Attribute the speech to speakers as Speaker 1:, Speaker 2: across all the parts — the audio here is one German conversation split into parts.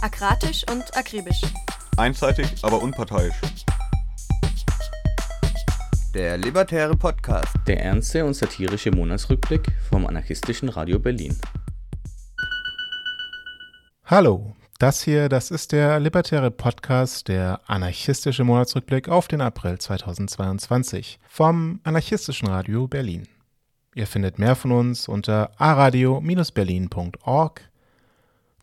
Speaker 1: Akratisch und akribisch.
Speaker 2: Einseitig, aber unparteiisch.
Speaker 3: Der Libertäre Podcast.
Speaker 4: Der ernste und satirische Monatsrückblick vom anarchistischen Radio Berlin.
Speaker 5: Hallo, das hier, das ist der Libertäre Podcast, der anarchistische Monatsrückblick auf den April 2022 vom anarchistischen Radio Berlin. Ihr findet mehr von uns unter aradio-berlin.org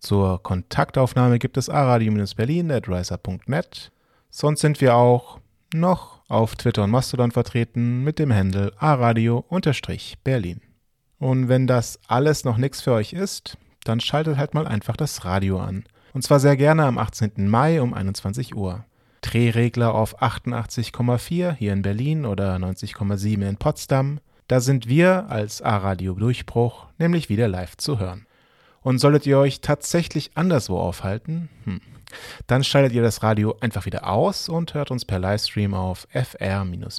Speaker 5: zur Kontaktaufnahme gibt es aradio-berlin.riser.net. Sonst sind wir auch noch auf Twitter und Mastodon vertreten mit dem Handle aradio-berlin. Und wenn das alles noch nichts für euch ist, dann schaltet halt mal einfach das Radio an. Und zwar sehr gerne am 18. Mai um 21 Uhr. Drehregler auf 88,4 hier in Berlin oder 90,7 in Potsdam. Da sind wir als A-Radio Durchbruch nämlich wieder live zu hören. Und solltet ihr euch tatsächlich anderswo aufhalten, hm, dann schaltet ihr das Radio einfach wieder aus und hört uns per Livestream auf fr-bb.org.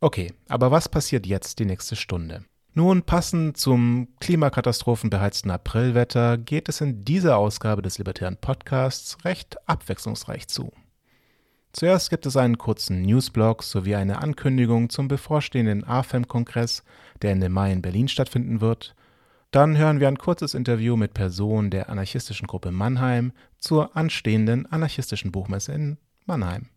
Speaker 5: Okay, aber was passiert jetzt die nächste Stunde? Nun, passend zum klimakatastrophenbeheizten Aprilwetter geht es in dieser Ausgabe des Libertären Podcasts recht abwechslungsreich zu. Zuerst gibt es einen kurzen Newsblog sowie eine Ankündigung zum bevorstehenden AFEM-Kongress, der Ende Mai in Berlin stattfinden wird. Dann hören wir ein kurzes Interview mit Personen der anarchistischen Gruppe Mannheim zur anstehenden anarchistischen Buchmesse in Mannheim.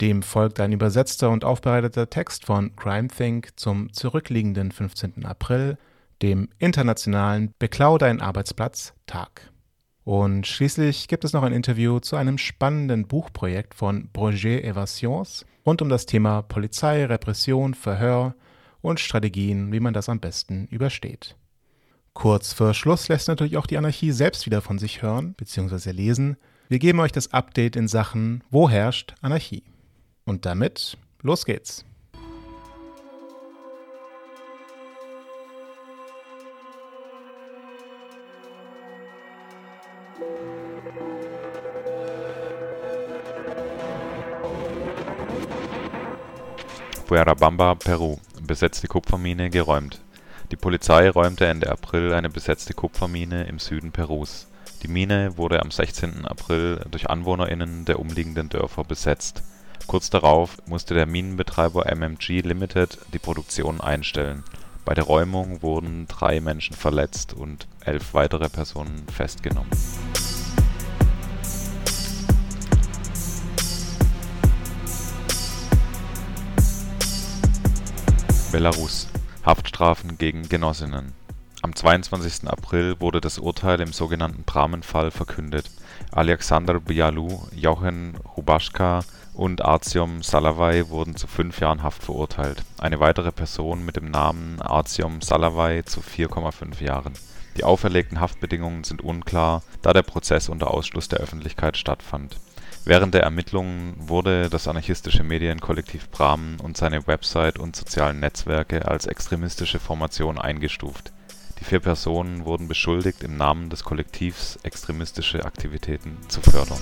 Speaker 5: Dem folgt ein übersetzter und aufbereiteter Text von Crime Think zum zurückliegenden 15. April, dem internationalen Beklau dein Arbeitsplatz Tag. Und schließlich gibt es noch ein Interview zu einem spannenden Buchprojekt von Projet Evasions rund um das Thema Polizei, Repression, Verhör und Strategien, wie man das am besten übersteht. Kurz vor Schluss lässt natürlich auch die Anarchie selbst wieder von sich hören bzw. lesen. Wir geben euch das Update in Sachen Wo herrscht Anarchie? Und damit, los geht's!
Speaker 6: Fuerabamba, Peru (besetzte Kupfermine geräumt). Die Polizei räumte Ende April eine besetzte Kupfermine im Süden Perus. Die Mine wurde am 16. April durch AnwohnerInnen der umliegenden Dörfer besetzt. Kurz darauf musste der Minenbetreiber MMG Limited die Produktion einstellen. Bei der Räumung wurden drei Menschen verletzt und elf weitere Personen festgenommen Belarus Haftstrafen gegen Genossinnen Am 22. April wurde das Urteil im sogenannten Bramen-Fall verkündet. Alexander Bialu, Jochen Rubaschka und Artyom Salawai wurden zu fünf Jahren Haft verurteilt, eine weitere Person mit dem Namen Artyom Salawai zu 4,5 Jahren. Die auferlegten Haftbedingungen sind unklar, da der Prozess unter Ausschluss der Öffentlichkeit stattfand Während der Ermittlungen wurde das anarchistische Medienkollektiv Bramen und seine Website und sozialen Netzwerke als extremistische Formation eingestuft. Die vier Personen wurden beschuldigt, im Namen des Kollektivs extremistische Aktivitäten zu fördern.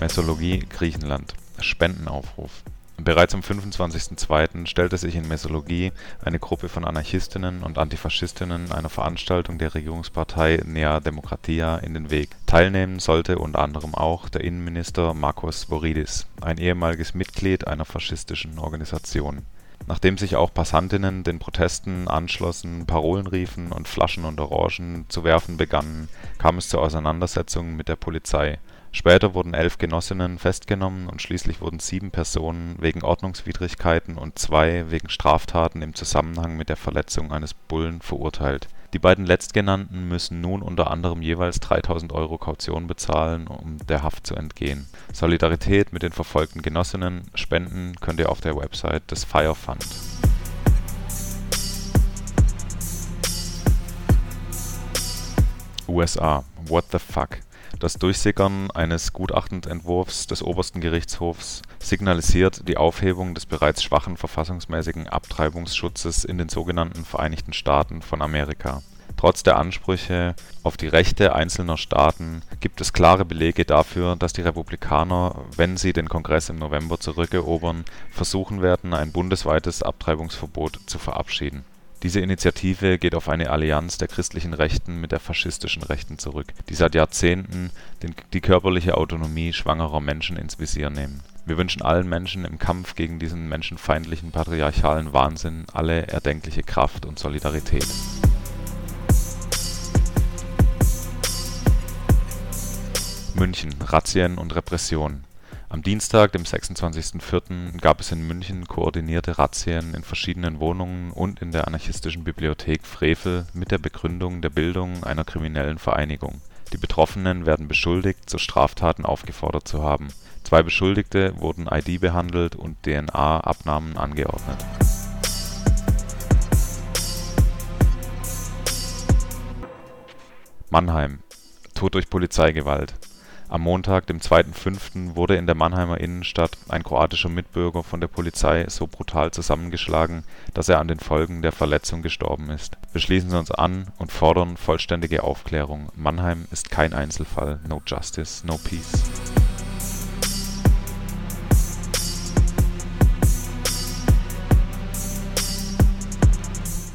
Speaker 6: Messologie Griechenland Spendenaufruf Bereits am 25.02. stellte sich in Messologie eine Gruppe von Anarchistinnen und Antifaschistinnen einer Veranstaltung der Regierungspartei Nea Demokratia in den Weg. Teilnehmen sollte unter anderem auch der Innenminister Markos Voridis, ein ehemaliges Mitglied einer faschistischen Organisation. Nachdem sich auch Passantinnen den Protesten anschlossen, Parolen riefen und Flaschen und Orangen zu werfen begannen, kam es zu Auseinandersetzungen mit der Polizei Später wurden elf Genossinnen festgenommen und schließlich wurden sieben Personen wegen Ordnungswidrigkeiten und zwei wegen Straftaten im Zusammenhang mit der Verletzung eines Bullen verurteilt. Die beiden letztgenannten müssen nun unter anderem jeweils 3.000 Euro Kaution bezahlen, um der Haft zu entgehen. Solidarität mit den verfolgten Genossinnen spenden könnt ihr auf der Website des Fire Fund. USA What the fuck das Durchsickern eines Gutachtensentwurfs des Obersten Gerichtshofs signalisiert die Aufhebung des bereits schwachen verfassungsmäßigen Abtreibungsschutzes in den sogenannten Vereinigten Staaten von Amerika Trotz der Ansprüche auf die Rechte einzelner Staaten gibt es klare Belege dafür, dass die Republikaner, wenn sie den Kongress im November zurückerobern, versuchen werden, ein bundesweites Abtreibungsverbot zu verabschieden. Diese Initiative geht auf eine Allianz der christlichen Rechten mit der faschistischen Rechten zurück, die seit Jahrzehnten die körperliche Autonomie schwangerer Menschen ins Visier nehmen. Wir wünschen allen Menschen im Kampf gegen diesen menschenfeindlichen patriarchalen Wahnsinn alle erdenkliche Kraft und Solidarität. München: Razzien und Repression Am Dienstag, dem 26.04., gab es in München koordinierte Razzien in verschiedenen Wohnungen und in der anarchistischen Bibliothek Frevel mit der Begründung der Bildung einer kriminellen Vereinigung. Die Betroffenen werden beschuldigt, zu Straftaten aufgefordert zu haben. Zwei Beschuldigte wurden ID behandelt und DNA-Abnahmen angeordnet. Mannheim Tod durch Polizeigewalt am Montag, dem 2.5., wurde in der Mannheimer Innenstadt ein kroatischer Mitbürger von der Polizei so brutal zusammengeschlagen, dass er an den Folgen der Verletzung gestorben ist. Wir schließen uns an und fordern vollständige Aufklärung. Mannheim ist kein Einzelfall. No justice, no peace.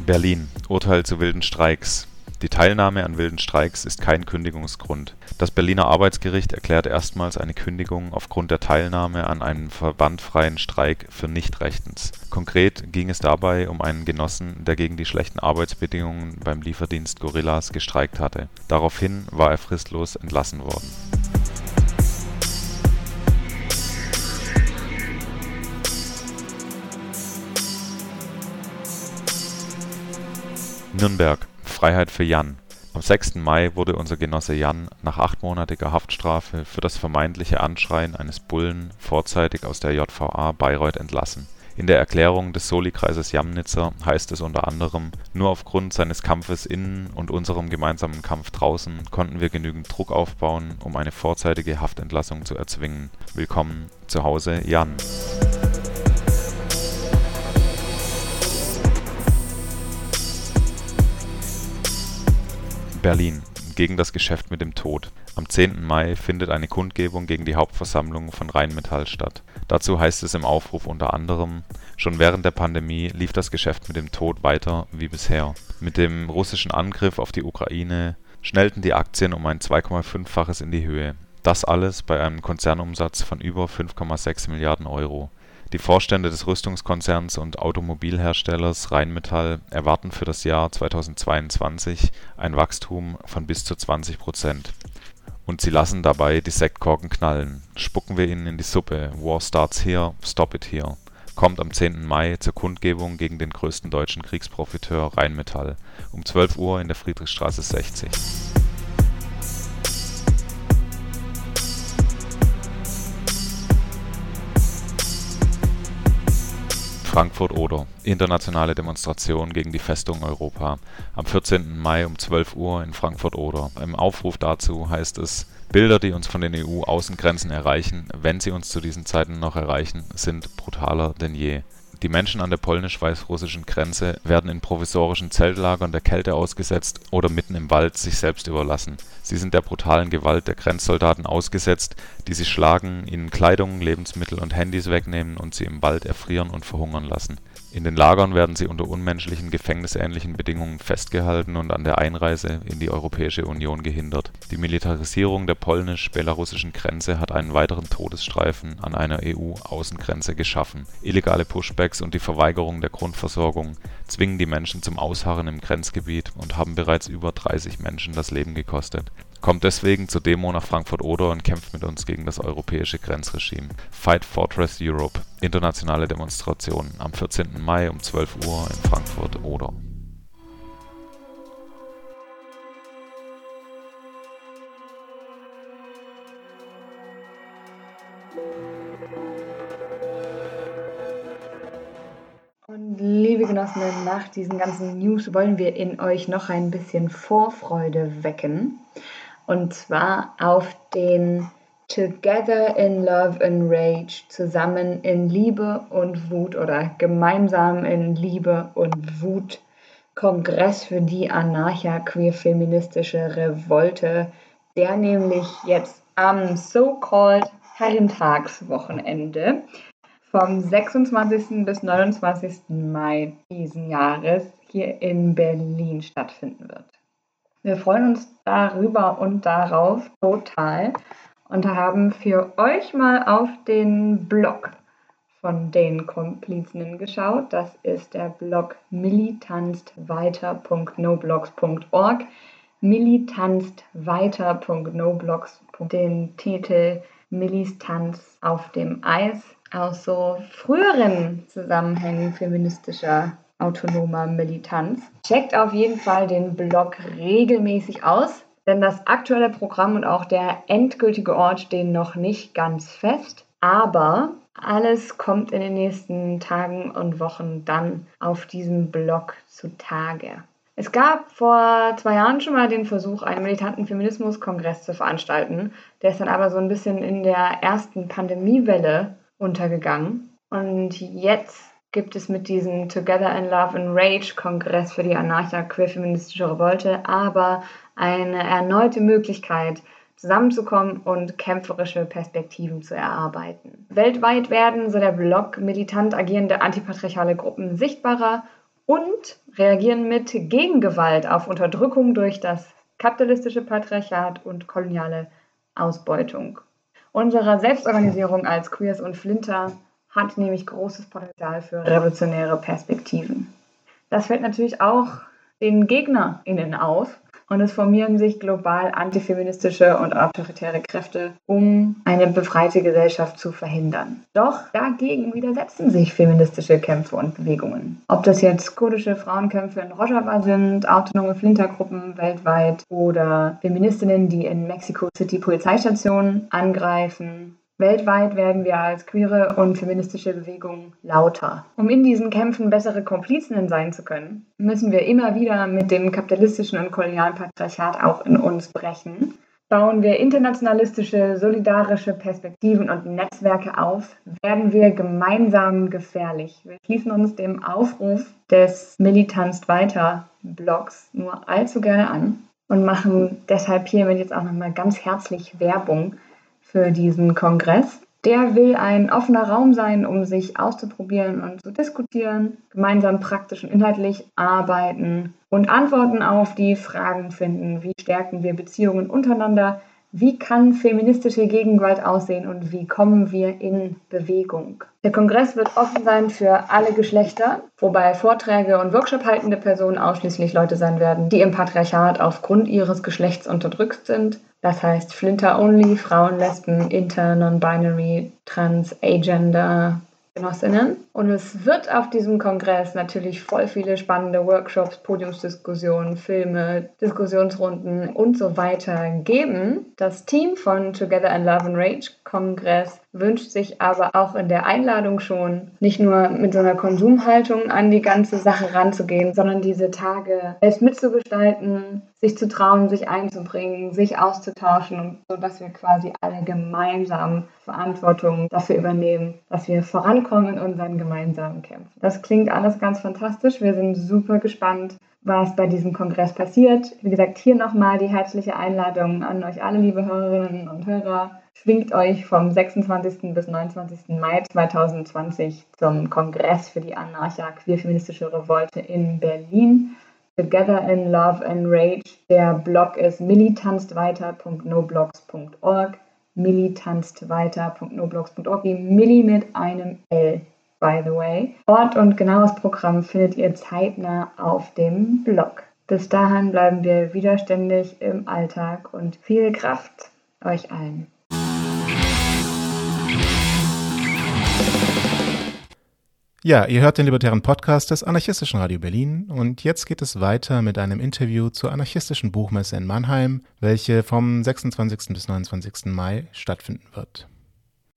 Speaker 6: Berlin. Urteil zu wilden Streiks die Teilnahme an wilden Streiks ist kein Kündigungsgrund. Das Berliner Arbeitsgericht erklärte erstmals eine Kündigung aufgrund der Teilnahme an einem verbandfreien Streik für nicht rechtens. Konkret ging es dabei um einen Genossen, der gegen die schlechten Arbeitsbedingungen beim Lieferdienst Gorillas gestreikt hatte. Daraufhin war er fristlos entlassen worden. Nürnberg Freiheit für Jan. Am 6. Mai wurde unser Genosse Jan nach achtmonatiger Haftstrafe für das vermeintliche Anschreien eines Bullen vorzeitig aus der JVA Bayreuth entlassen. In der Erklärung des Soli-Kreises Jamnitzer heißt es unter anderem: „ Nur aufgrund seines Kampfes innen und unserem gemeinsamen Kampf draußen konnten wir genügend Druck aufbauen, um eine vorzeitige Haftentlassung zu erzwingen. Willkommen zu Hause Jan Berlin gegen das Geschäft mit dem Tod. Am 10. Mai findet eine Kundgebung gegen die Hauptversammlung von Rheinmetall statt. Dazu heißt es im Aufruf unter anderem: Schon während der Pandemie lief das Geschäft mit dem Tod weiter wie bisher. Mit dem russischen Angriff auf die Ukraine schnellten die Aktien um ein 2,5-faches in die Höhe. Das alles bei einem Konzernumsatz von über 5,6 Milliarden Euro die Vorstände des Rüstungskonzerns und Automobilherstellers Rheinmetall erwarten für das Jahr 2022 ein Wachstum von bis zu 20 Prozent. Und sie lassen dabei die Sektkorken knallen. Spucken wir ihnen in die Suppe. War starts here, stop it here. Kommt am 10. Mai zur Kundgebung gegen den größten deutschen Kriegsprofiteur Rheinmetall um 12 Uhr in der Friedrichstraße 60. Frankfurt-Oder: Internationale Demonstration gegen die Festung Europa am 14. Mai um 12 Uhr in Frankfurt-Oder. Im Aufruf dazu heißt es: „ Bilder, die uns von den EU-Außengrenzen erreichen, wenn sie uns zu diesen Zeiten noch erreichen, sind brutaler denn je die Menschen an der polnisch-weißrussischen Grenze werden in provisorischen Zeltlagern der Kälte ausgesetzt oder mitten im Wald sich selbst überlassen. Sie sind der brutalen Gewalt der Grenzsoldaten ausgesetzt, die sie schlagen, ihnen Kleidung, Lebensmittel und Handys wegnehmen und sie im Wald erfrieren und verhungern lassen in den Lagern werden sie unter unmenschlichen, gefängnisähnlichen Bedingungen festgehalten und an der Einreise in die Europäische Union gehindert. Die Militarisierung der polnisch-belarussischen Grenze hat einen weiteren Todesstreifen an einer EU-Außengrenze geschaffen. Illegale Pushbacks und die Verweigerung der Grundversorgung zwingen die Menschen zum Ausharren im Grenzgebiet und haben bereits über 30 Menschen das Leben gekostet Kommt deswegen zur Demo nach Frankfurt-Oder und kämpft mit uns gegen das europäische Grenzregime. Fight Fortress Europe. Internationale Demonstration am 14. Mai um 12 Uhr in Frankfurt-Oder.
Speaker 7: Und liebe Genossinnen, nach diesen ganzen News wollen wir in euch noch ein bisschen Vorfreude wecken. Und zwar auf den Together in Love and Rage, zusammen in Liebe und Wut oder gemeinsam in Liebe und Wut Kongress für die anarcha-queer-feministische Revolte, der nämlich jetzt am so-called Herrentagswochenende vom 26. bis 29. Mai diesen Jahres hier in Berlin stattfinden wird. Wir freuen uns darüber und darauf total und haben für euch mal auf den Blog von den Komplizinnen geschaut. Das ist der Blog militanztweiter.noblogs.org. Militanztweiter.noblogs. Den Titel Millis Tanz auf dem Eis aus so früheren Zusammenhängen feministischer autonomer Militanz. Checkt auf jeden Fall den Blog regelmäßig aus, denn das aktuelle Programm und auch der endgültige Ort stehen noch nicht ganz fest. Aber alles kommt in den nächsten Tagen und Wochen dann auf diesem Blog zutage. Es gab vor zwei Jahren schon mal den Versuch, einen militanten Feminismuskongress zu veranstalten. Der ist dann aber so ein bisschen in der ersten Pandemiewelle untergegangen. Und jetzt gibt es mit diesem Together in Love and Rage Kongress für die anarcha-queer-feministische Revolte aber eine erneute Möglichkeit, zusammenzukommen und kämpferische Perspektiven zu erarbeiten. Weltweit werden, so der Blog, militant agierende antipatriarchale Gruppen sichtbarer und reagieren mit Gegengewalt auf Unterdrückung durch das kapitalistische Patriarchat und koloniale Ausbeutung. Unsere Selbstorganisierung als Queers und Flinter hat nämlich großes Potenzial für revolutionäre Perspektiven. Das fällt natürlich auch den GegnerInnen auf, und es formieren sich global antifeministische und autoritäre Kräfte, um eine befreite Gesellschaft zu verhindern. Doch dagegen widersetzen sich feministische Kämpfe und Bewegungen. Ob das jetzt kurdische Frauenkämpfe in Rojava sind, autonome Flintergruppen weltweit oder Feministinnen, die in Mexico City Polizeistationen angreifen Weltweit werden wir als queere und feministische Bewegung lauter. Um in diesen Kämpfen bessere Komplizinnen sein zu können, müssen wir immer wieder mit dem kapitalistischen und kolonialen Patriarchat auch in uns brechen. Bauen wir internationalistische, solidarische Perspektiven und Netzwerke auf, werden wir gemeinsam gefährlich. Wir schließen uns dem Aufruf des Militanz weiter Blogs nur allzu gerne an und machen deshalb hiermit jetzt auch nochmal ganz herzlich Werbung für diesen Kongress. Der will ein offener Raum sein, um sich auszuprobieren und zu diskutieren, gemeinsam praktisch und inhaltlich arbeiten und Antworten auf die Fragen finden. Wie stärken wir Beziehungen untereinander? Wie kann feministische Gegenwart aussehen und wie kommen wir in Bewegung? Der Kongress wird offen sein für alle Geschlechter, wobei Vorträge und Workshop haltende Personen ausschließlich Leute sein werden, die im Patriarchat aufgrund ihres Geschlechts unterdrückt sind das heißt Flinter Only, Frauen, Lesben, Inter, Non-Binary, Trans, Agender, Genossinnen. Und es wird auf diesem Kongress natürlich voll viele spannende Workshops, Podiumsdiskussionen, Filme, Diskussionsrunden und so weiter geben. Das Team von Together in Love and Rage Kongress wünscht sich aber auch in der Einladung schon, nicht nur mit so einer Konsumhaltung an die ganze Sache ranzugehen, sondern diese Tage selbst mitzugestalten, sich zu trauen, sich einzubringen, sich auszutauschen, sodass wir quasi alle gemeinsam Verantwortung dafür übernehmen, dass wir vorankommen in unseren gemeinsamen Kämpfen. Das klingt alles ganz fantastisch. Wir sind super gespannt, was bei diesem Kongress passiert. Wie gesagt, hier nochmal die herzliche Einladung an euch alle, liebe Hörerinnen und Hörer. Schwingt euch vom 26. bis 29. Mai 2020 zum Kongress für die Anarcha-Queer-Feministische Revolte in Berlin. Together in Love and Rage. Der Blog ist militanztweiter.noblogs.org. militanztweiter.noblogs.org. Wie Milli mit einem L, by the way. Ort und genaues Programm findet ihr zeitnah auf dem Blog. Bis dahin bleiben wir widerständig im Alltag und viel Kraft euch allen.
Speaker 5: Ja, ihr hört den libertären Podcast des Anarchistischen Radio Berlin und jetzt geht es weiter mit einem Interview zur anarchistischen Buchmesse in Mannheim, welche vom 26. bis 29. Mai stattfinden wird.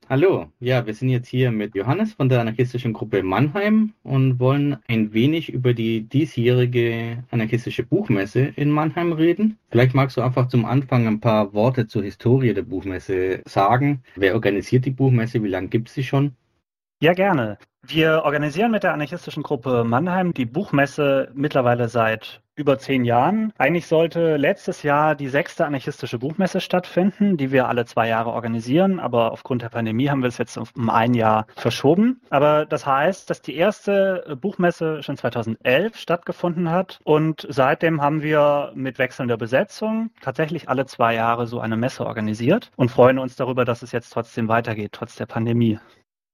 Speaker 4: Hallo, ja, wir sind jetzt hier mit Johannes von der anarchistischen Gruppe Mannheim und wollen ein wenig über die diesjährige anarchistische Buchmesse in Mannheim reden. Vielleicht magst du einfach zum Anfang ein paar Worte zur Historie der Buchmesse sagen. Wer organisiert die Buchmesse? Wie lange gibt es sie schon?
Speaker 8: Ja, gerne. Wir organisieren mit der anarchistischen Gruppe Mannheim die Buchmesse mittlerweile seit über zehn Jahren. Eigentlich sollte letztes Jahr die sechste anarchistische Buchmesse stattfinden, die wir alle zwei Jahre organisieren, aber aufgrund der Pandemie haben wir es jetzt um ein Jahr verschoben. Aber das heißt, dass die erste Buchmesse schon 2011 stattgefunden hat und seitdem haben wir mit wechselnder Besetzung tatsächlich alle zwei Jahre so eine Messe organisiert und freuen uns darüber, dass es jetzt trotzdem weitergeht, trotz der Pandemie.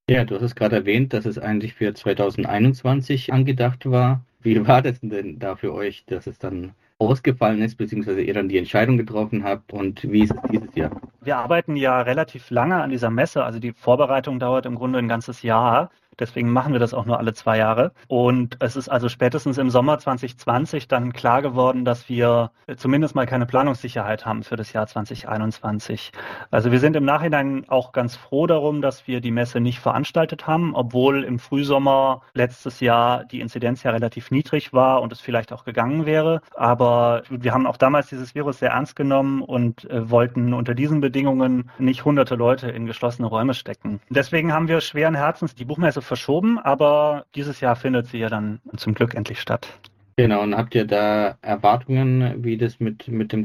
Speaker 4: Ja, du hast es gerade erwähnt, dass es eigentlich für 2021 angedacht war. Wie war das denn da für euch, dass es dann ausgefallen ist, beziehungsweise ihr dann die Entscheidung getroffen habt und wie ist es dieses Jahr?
Speaker 8: Wir arbeiten ja relativ lange an dieser Messe, also die Vorbereitung dauert im Grunde ein ganzes Jahr. Deswegen machen wir das auch nur alle zwei Jahre. Und es ist also spätestens im Sommer 2020 dann klar geworden, dass wir zumindest mal keine Planungssicherheit haben für das Jahr 2021. Also wir sind im Nachhinein auch ganz froh darum, dass wir die Messe nicht veranstaltet haben, obwohl im Frühsommer letztes Jahr die Inzidenz ja relativ niedrig war und es vielleicht auch gegangen wäre. Aber wir haben auch damals dieses Virus sehr ernst genommen und äh, wollten unter diesen Bedingungen nicht hunderte Leute in geschlossene Räume stecken. Deswegen haben wir schweren Herzens die Buchmesse verschoben, aber dieses Jahr findet sie ja dann zum Glück endlich statt.
Speaker 4: Genau, und habt ihr da Erwartungen, wie das mit, mit dem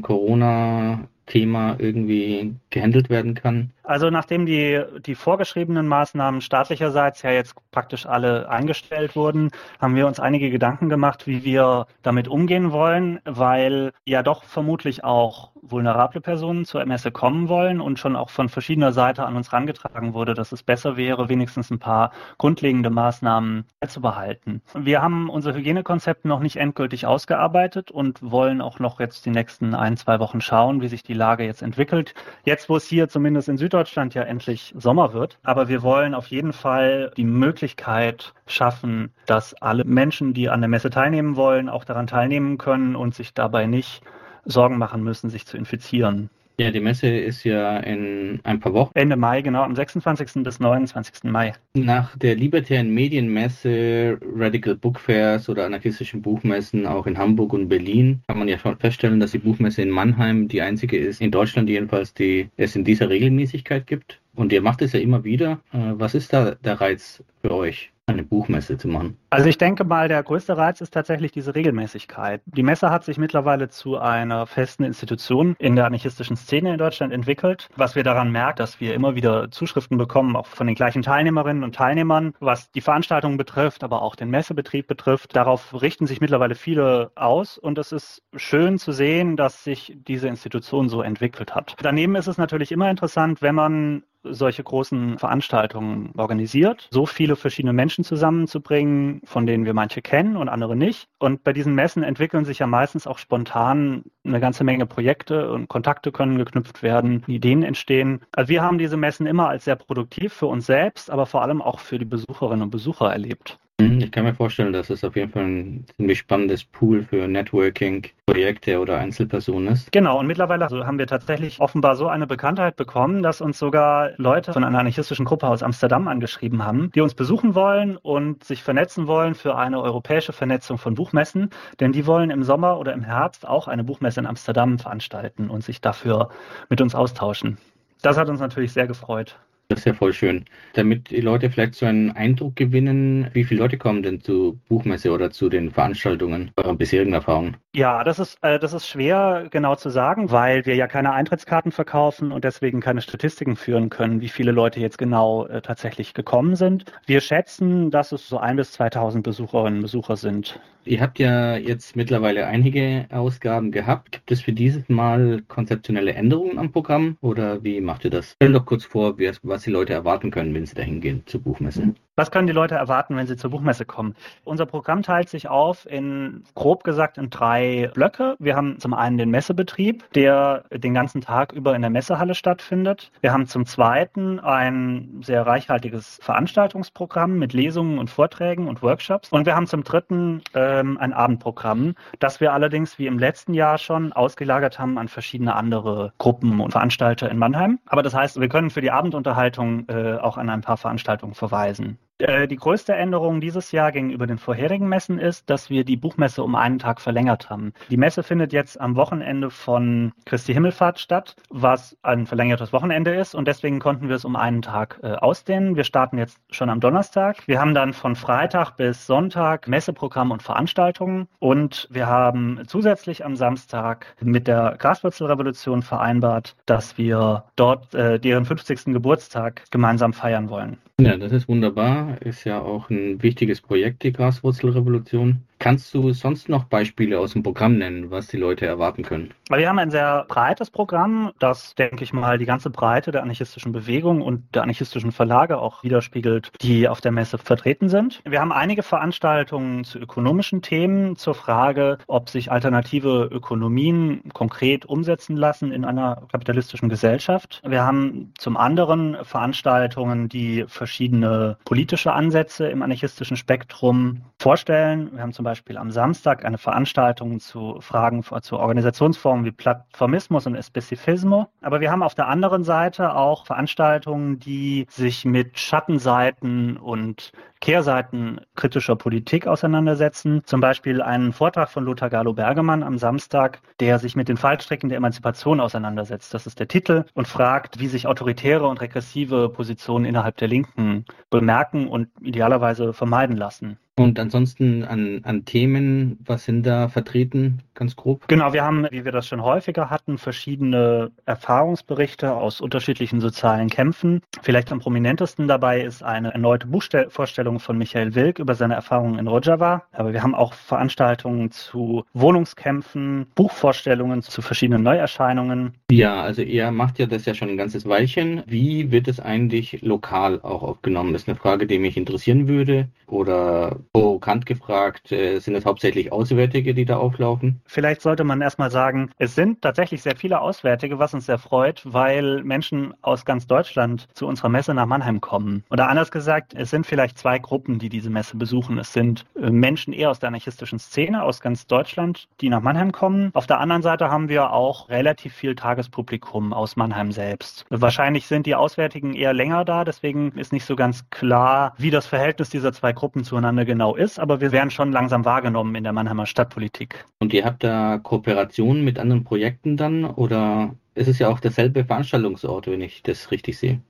Speaker 4: Corona-Thema irgendwie gehandelt werden kann?
Speaker 8: Also nachdem die, die vorgeschriebenen Maßnahmen staatlicherseits ja jetzt praktisch alle eingestellt wurden, haben wir uns einige Gedanken gemacht, wie wir damit umgehen wollen, weil ja doch vermutlich auch vulnerable Personen zur Messe kommen wollen und schon auch von verschiedener Seite an uns herangetragen wurde, dass es besser wäre, wenigstens ein paar grundlegende Maßnahmen beizubehalten. Wir haben unser Hygienekonzept noch nicht endgültig ausgearbeitet und wollen auch noch jetzt die nächsten ein, zwei Wochen schauen, wie sich die Lage jetzt entwickelt. Jetzt, wo es hier zumindest in Süd Süddeutschland ja endlich Sommer wird. Aber wir wollen auf jeden Fall die Möglichkeit schaffen, dass alle Menschen, die an der Messe teilnehmen wollen, auch daran teilnehmen können und sich dabei nicht Sorgen machen müssen, sich zu infizieren.
Speaker 4: Ja, die Messe ist ja in ein paar Wochen.
Speaker 8: Ende Mai, genau, am 26. bis 29. Mai.
Speaker 4: Nach der libertären Medienmesse, Radical Book Fairs oder anarchistischen Buchmessen auch in Hamburg und Berlin kann man ja schon feststellen, dass die Buchmesse in Mannheim die einzige ist, in Deutschland jedenfalls, die es in dieser Regelmäßigkeit gibt. Und ihr macht es ja immer wieder. Äh, was ist da der Reiz für euch? eine Buchmesse zu machen?
Speaker 8: Also ich denke mal, der größte Reiz ist tatsächlich diese Regelmäßigkeit. Die Messe hat sich mittlerweile zu einer festen Institution in der anarchistischen Szene in Deutschland entwickelt. Was wir daran merken, dass wir immer wieder Zuschriften bekommen, auch von den gleichen Teilnehmerinnen und Teilnehmern, was die Veranstaltungen betrifft, aber auch den Messebetrieb betrifft. Darauf richten sich mittlerweile viele aus und es ist schön zu sehen, dass sich diese Institution so entwickelt hat. Daneben ist es natürlich immer interessant, wenn man solche großen Veranstaltungen organisiert, so viele verschiedene Menschen zusammenzubringen, von denen wir manche kennen und andere nicht. Und bei diesen Messen entwickeln sich ja meistens auch spontan eine ganze Menge Projekte und Kontakte können geknüpft werden, Ideen entstehen. Also wir haben diese Messen immer als sehr produktiv für uns selbst, aber vor allem auch für die Besucherinnen und Besucher erlebt.
Speaker 4: Mhm, ich kann mir vorstellen, dass es auf jeden Fall ein ziemlich spannendes Pool für Networking, Projekte oder Einzelpersonen ist.
Speaker 8: Genau, und mittlerweile haben wir tatsächlich offenbar so eine Bekanntheit bekommen, dass uns sogar Leute von einer anarchistischen Gruppe aus Amsterdam angeschrieben haben, die uns besuchen wollen und sich vernetzen wollen für eine europäische Vernetzung von Buchmessen, denn die wollen im Sommer oder im Herbst auch eine Buchmesse in Amsterdam veranstalten und sich dafür mit uns austauschen. Das hat uns natürlich sehr gefreut.
Speaker 4: Das ist ja voll schön. Damit die Leute vielleicht so einen Eindruck gewinnen, wie viele Leute kommen denn zur Buchmesse oder zu den Veranstaltungen, eurer bisherigen Erfahrungen?
Speaker 8: Ja, das ist, äh, das ist schwer genau zu sagen, weil wir ja keine Eintrittskarten verkaufen und deswegen keine Statistiken führen können, wie viele Leute jetzt genau äh, tatsächlich gekommen sind. Wir schätzen, dass es so ein bis 2000 Besucherinnen und Besucher sind.
Speaker 4: Ihr habt ja jetzt mittlerweile einige Ausgaben gehabt. Gibt es für dieses Mal konzeptionelle Änderungen am Programm oder wie macht ihr das? Stell doch kurz vor, was die Leute erwarten können, wenn sie dahin gehen zur Buchmesse.
Speaker 8: Was können die Leute erwarten, wenn sie zur Buchmesse kommen? Unser Programm teilt sich auf in, grob gesagt, in drei Blöcke. Wir haben zum einen den Messebetrieb, der den ganzen Tag über in der Messehalle stattfindet. Wir haben zum zweiten ein sehr reichhaltiges Veranstaltungsprogramm mit Lesungen und Vorträgen und Workshops. Und wir haben zum dritten ähm, ein Abendprogramm, das wir allerdings wie im letzten Jahr schon ausgelagert haben an verschiedene andere Gruppen und Veranstalter in Mannheim. Aber das heißt, wir können für die Abendunterhaltung äh, auch an ein paar Veranstaltungen verweisen. Äh, die größte Änderung dieses Jahr gegenüber den vorherigen Messen ist, dass wir die Buchmesse um einen Tag verlängert haben. Die Messe findet jetzt am Wochenende von Christi Himmelfahrt statt, was ein verlängertes Wochenende ist und deswegen konnten wir es um einen Tag äh, ausdehnen. Wir starten jetzt schon am Donnerstag. Wir haben dann von Freitag bis Sonntag Messeprogramm und Veranstaltungen und wir haben zusätzlich am Samstag mit der Graswurzelrevolution vereinbart, dass wir dort äh, deren 50. Geburtstag gemeinsam feiern wollen.
Speaker 4: Ja, das ist wunderbar. Ist ja auch ein wichtiges Projekt, die Graswurzelrevolution. Kannst du sonst noch Beispiele aus dem Programm nennen, was die Leute erwarten können?
Speaker 8: Wir haben ein sehr breites Programm, das, denke ich mal, die ganze Breite der anarchistischen Bewegung und der anarchistischen Verlage auch widerspiegelt, die auf der Messe vertreten sind. Wir haben einige Veranstaltungen zu ökonomischen Themen, zur Frage, ob sich alternative Ökonomien konkret umsetzen lassen in einer kapitalistischen Gesellschaft. Wir haben zum anderen Veranstaltungen, die verschiedene politische Ansätze im anarchistischen Spektrum vorstellen. Wir haben zum Beispiel am Samstag eine Veranstaltung zu Fragen zu Organisationsformen wie Plattformismus und Spezifismo. Aber wir haben auf der anderen Seite auch Veranstaltungen, die sich mit Schattenseiten und Kehrseiten kritischer Politik auseinandersetzen. Zum Beispiel einen Vortrag von Lothar Galo Bergemann am Samstag, der sich mit den Fallstricken der Emanzipation auseinandersetzt. Das ist der Titel und fragt, wie sich autoritäre und regressive Positionen innerhalb der Linken bemerken und idealerweise vermeiden lassen.
Speaker 4: Und ansonsten an, an Themen, was sind da vertreten, ganz grob?
Speaker 8: Genau, wir haben, wie wir das schon häufiger hatten, verschiedene Erfahrungsberichte aus unterschiedlichen sozialen Kämpfen. Vielleicht am prominentesten dabei ist eine erneute Buchvorstellung von Michael Wilk über seine Erfahrungen in Rojava. Aber wir haben auch Veranstaltungen zu Wohnungskämpfen, Buchvorstellungen zu verschiedenen Neuerscheinungen.
Speaker 4: Ja, also ihr macht ja das ja schon ein ganzes Weilchen. Wie wird es eigentlich lokal auch aufgenommen? Das ist eine Frage, die mich interessieren würde. Oder provokant gefragt, äh, sind es hauptsächlich Auswärtige, die da auflaufen?
Speaker 8: Vielleicht sollte man erstmal sagen, es sind tatsächlich sehr viele Auswärtige, was uns sehr freut, weil Menschen aus ganz Deutschland zu unserer Messe nach Mannheim kommen. Oder anders gesagt, es sind vielleicht zwei Gruppen, die diese Messe besuchen. Es sind äh, Menschen eher aus der anarchistischen Szene, aus ganz Deutschland, die nach Mannheim kommen. Auf der anderen Seite haben wir auch relativ viel Tagespublikum aus Mannheim selbst. Wahrscheinlich sind die Auswärtigen eher länger da, deswegen ist nicht so ganz klar, wie das Verhältnis dieser zwei Gruppen zueinander genau ist, aber wir werden schon langsam wahrgenommen in der Mannheimer Stadtpolitik.
Speaker 4: Und ihr habt da Kooperationen mit anderen Projekten dann oder ist es ja auch derselbe Veranstaltungsort, wenn ich das richtig sehe?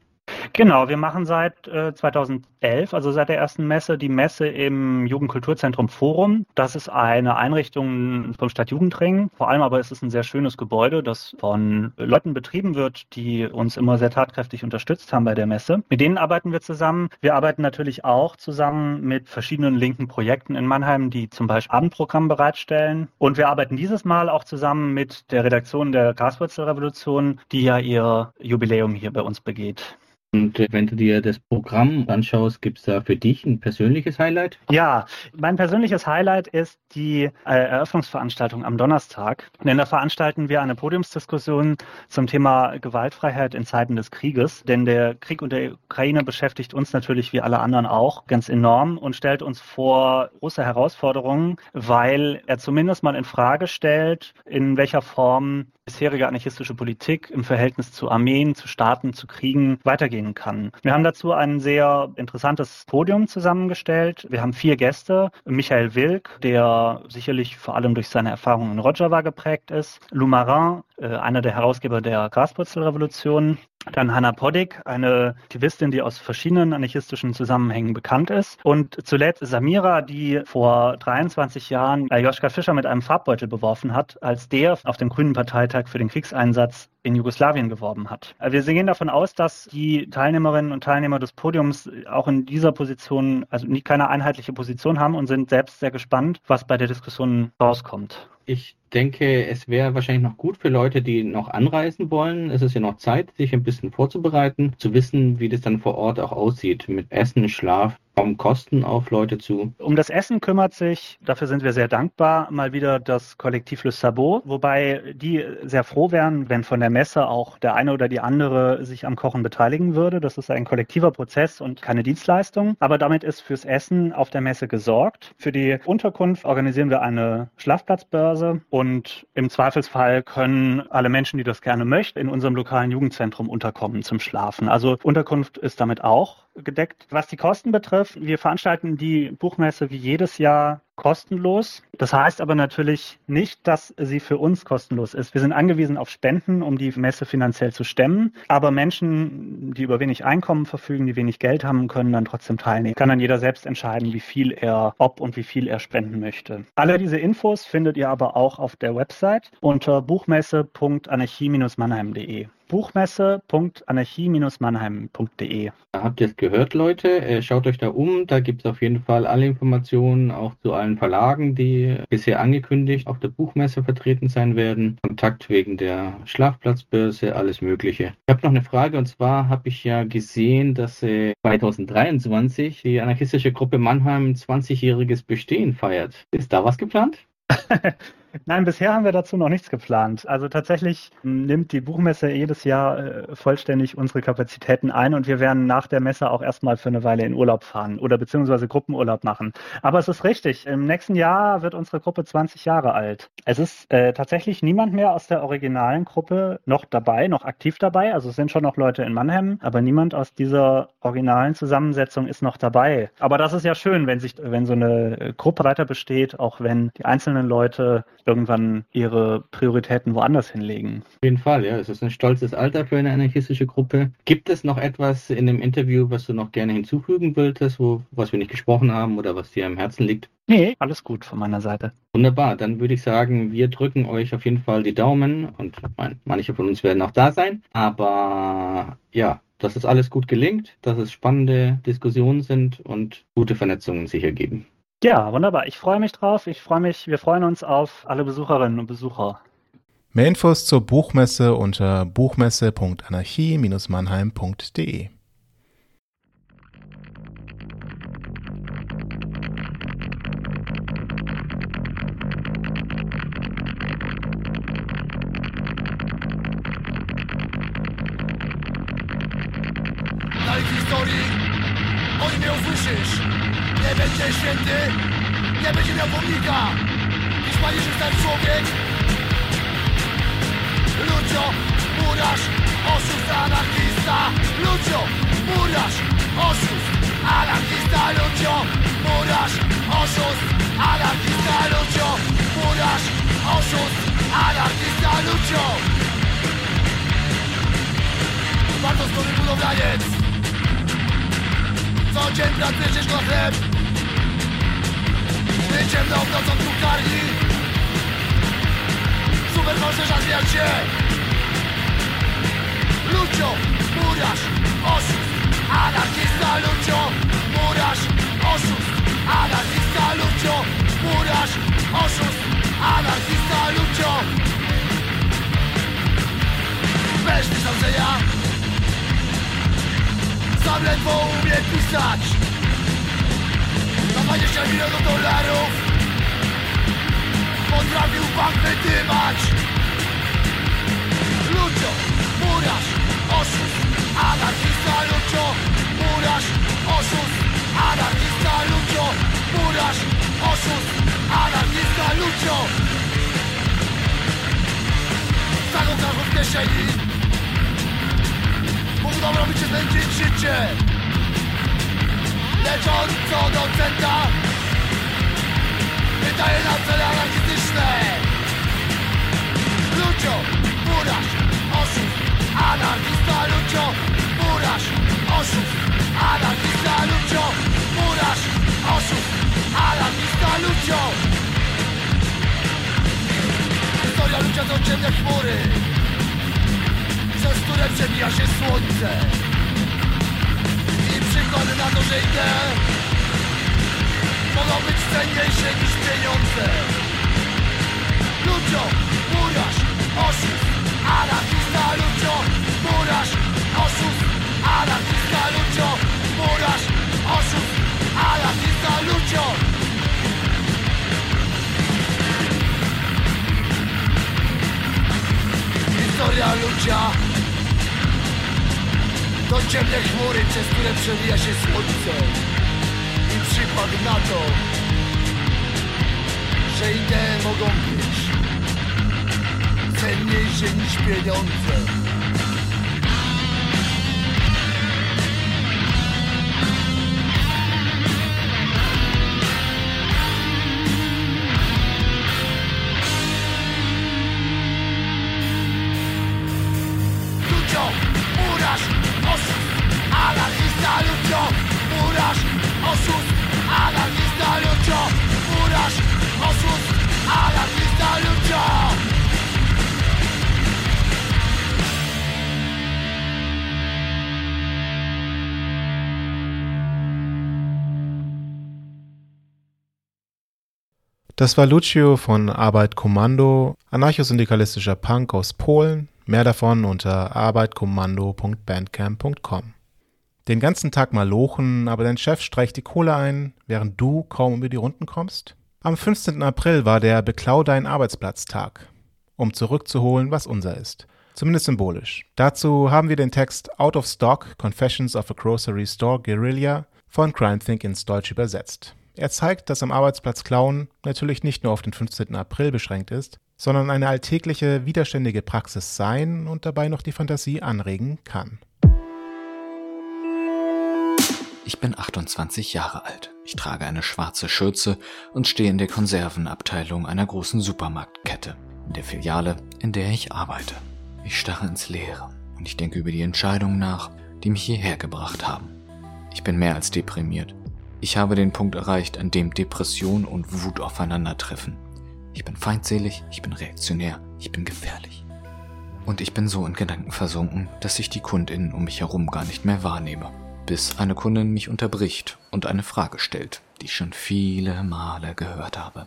Speaker 8: Genau, wir machen seit äh, 2011, also seit der ersten Messe, die Messe im Jugendkulturzentrum Forum. Das ist eine Einrichtung vom Stadtjugendring. Vor allem aber ist es ein sehr schönes Gebäude, das von Leuten betrieben wird, die uns immer sehr tatkräftig unterstützt haben bei der Messe. Mit denen arbeiten wir zusammen. Wir arbeiten natürlich auch zusammen mit verschiedenen linken Projekten in Mannheim, die zum Beispiel Abendprogramm bereitstellen. Und wir arbeiten dieses Mal auch zusammen mit der Redaktion der Graswurzelrevolution, die ja ihr Jubiläum hier bei uns begeht.
Speaker 4: Und äh, wenn du dir das Programm anschaust, gibt es da für dich ein persönliches Highlight?
Speaker 8: Ja, mein persönliches Highlight ist die äh, Eröffnungsveranstaltung am Donnerstag. Denn da veranstalten wir eine Podiumsdiskussion zum Thema Gewaltfreiheit in Zeiten des Krieges. Denn der Krieg in der Ukraine beschäftigt uns natürlich wie alle anderen auch ganz enorm und stellt uns vor große Herausforderungen, weil er zumindest mal in Frage stellt, in welcher Form bisherige anarchistische Politik im Verhältnis zu Armeen, zu Staaten, zu Kriegen weitergehen kann. Wir haben dazu ein sehr interessantes Podium zusammengestellt. Wir haben vier Gäste. Michael Wilk, der sicherlich vor allem durch seine Erfahrungen in Rojava geprägt ist. Lou Marin, einer der Herausgeber der Graswurzelrevolution. Dann Hanna Poddick, eine Aktivistin, die aus verschiedenen anarchistischen Zusammenhängen bekannt ist. Und zuletzt Samira, die vor 23 Jahren Joschka Fischer mit einem Farbbeutel beworfen hat, als der auf dem Grünen Parteitag für den Kriegseinsatz in Jugoslawien geworben hat. Wir gehen davon aus, dass die Teilnehmerinnen und Teilnehmer des Podiums auch in dieser Position, also keine einheitliche Position haben und sind selbst sehr gespannt, was bei der Diskussion rauskommt.
Speaker 4: Ich denke, es wäre wahrscheinlich noch gut für Leute, die noch anreisen wollen. Es ist ja noch Zeit, sich ein bisschen vorzubereiten, zu wissen, wie das dann vor Ort auch aussieht mit Essen, Schlaf, Kommen Kosten auf Leute zu?
Speaker 8: Um das Essen kümmert sich, dafür sind wir sehr dankbar, mal wieder das Kollektiv Le Sabot, wobei die sehr froh wären, wenn von der Messe auch der eine oder die andere sich am Kochen beteiligen würde. Das ist ein kollektiver Prozess und keine Dienstleistung. Aber damit ist fürs Essen auf der Messe gesorgt. Für die Unterkunft organisieren wir eine Schlafplatzbörse und im Zweifelsfall können alle Menschen, die das gerne möchten, in unserem lokalen Jugendzentrum unterkommen zum Schlafen. Also Unterkunft ist damit auch gedeckt. Was die Kosten betrifft, wir veranstalten die Buchmesse wie jedes Jahr kostenlos. Das heißt aber natürlich nicht, dass sie für uns kostenlos ist. Wir sind angewiesen auf Spenden, um die Messe finanziell zu stemmen. Aber Menschen, die über wenig Einkommen verfügen, die wenig Geld haben, können dann trotzdem teilnehmen. Kann dann jeder selbst entscheiden, wie viel er, ob und wie viel er spenden möchte. Alle diese Infos findet ihr aber auch auf der Website unter buchmesse.anarchie-mannheim.de buchmesse.anarchie-mannheim.de.
Speaker 4: Habt ihr es gehört, Leute? Äh, schaut euch da um. Da gibt es auf jeden Fall alle Informationen, auch zu allen Verlagen, die bisher angekündigt auf der Buchmesse vertreten sein werden. Kontakt wegen der Schlafplatzbörse, alles Mögliche. Ich habe noch eine Frage und zwar habe ich ja gesehen, dass 2023 die anarchistische Gruppe Mannheim ein 20-jähriges Bestehen feiert. Ist da was geplant?
Speaker 8: Nein, bisher haben wir dazu noch nichts geplant. Also tatsächlich nimmt die Buchmesse jedes Jahr äh, vollständig unsere Kapazitäten ein und wir werden nach der Messe auch erstmal für eine Weile in Urlaub fahren oder beziehungsweise Gruppenurlaub machen. Aber es ist richtig, im nächsten Jahr wird unsere Gruppe 20 Jahre alt. Es ist äh, tatsächlich niemand mehr aus der originalen Gruppe noch dabei, noch aktiv dabei. Also es sind schon noch Leute in Mannheim, aber niemand aus dieser originalen Zusammensetzung ist noch dabei. Aber das ist ja schön, wenn sich, wenn so eine Gruppe weiter besteht, auch wenn die einzelnen Leute irgendwann ihre Prioritäten woanders hinlegen.
Speaker 4: Auf jeden Fall, ja. Es ist ein stolzes Alter für eine anarchistische Gruppe. Gibt es noch etwas in dem Interview, was du noch gerne hinzufügen wolltest, wo, was wir nicht gesprochen haben oder was dir am Herzen liegt?
Speaker 8: Nee, alles gut von meiner Seite.
Speaker 4: Wunderbar, dann würde ich sagen, wir drücken euch auf jeden Fall die Daumen und manche von uns werden auch da sein. Aber ja, dass es alles gut gelingt, dass es spannende Diskussionen sind und gute Vernetzungen sich ergeben.
Speaker 8: Ja, wunderbar. Ich freue mich drauf. Ich freue mich, wir freuen uns auf alle Besucherinnen und Besucher.
Speaker 5: Mehr Infos zur Buchmesse unter buchmesse.anarchie-mannheim.de.
Speaker 9: budowlaniec Co dzień pracujesz na chleb. Ty ciemną nocą drukarni Super możesz rozwijać się. Lucio, murarz, oszust. Anarchista Lucio, murarz, oszust. Anarchista Lucio, murarz, oszust. Anarchista Lucio Weź mi zamrzenia Sam ledwo umie pisać. Na 20 milionów dolarów Potrafił bank wydymać Lucio, murarz, oszust Anarchista Lucio, murarz, oszust Anarchista Lucio, murarz, oszust Anarchista Lucio Zagotasz w kieszeni Dobro mi się życie Lecz on co do centa Wydaje nam cele anarchistyczne Lucio, murarz, oszust Anarchista Lucio, murarz, oszust Anarchista Lucio, murarz, oszust Anarchista Lucio. Historia Lucia to ciemne chmury przez które przebija się słońce. I przykłady na to, że idee Mogą być cenniejsze niż pieniądze. Lucio, murarz, oszust Anarchista Lucio, murarz, oszust Anarchista Lucio, murarz, oszust Anarchista Lucio Historia Lucia to ciemne chmury, przez które przewija się słońce. I przykład na to Że idee mogą być Cenniejsze niż pieniądze
Speaker 5: Das war Lucio von Arbeit Kommando, anarchosyndikalistischer Punk aus Polen. Mehr davon unter arbeitkommando.bandcamp.com. Den ganzen Tag mal lochen, aber dein Chef streicht die Kohle ein, während du kaum über die Runden kommst? Am 15. April war der Beklau dein Arbeitsplatztag, um zurückzuholen, was unser ist. Zumindest symbolisch. Dazu haben wir den Text Out of Stock Confessions of a Grocery Store Guerilla von Crime Think ins Deutsch übersetzt. Er zeigt, dass am Arbeitsplatz Klauen natürlich nicht nur auf den 15. April beschränkt ist, sondern eine alltägliche, widerständige Praxis sein und dabei noch die Fantasie anregen kann.
Speaker 10: Ich bin 28 Jahre alt. Ich trage eine schwarze Schürze und stehe in der Konservenabteilung einer großen Supermarktkette, in der Filiale, in der ich arbeite. Ich starre ins Leere und ich denke über die Entscheidungen nach, die mich hierher gebracht haben. Ich bin mehr als deprimiert. Ich habe den Punkt erreicht, an dem Depression und Wut aufeinandertreffen. Ich bin feindselig, ich bin reaktionär, ich bin gefährlich. Und ich bin so in Gedanken versunken, dass ich die Kundinnen um mich herum gar nicht mehr wahrnehme. Bis eine Kundin mich unterbricht und eine Frage stellt, die ich schon viele Male gehört habe.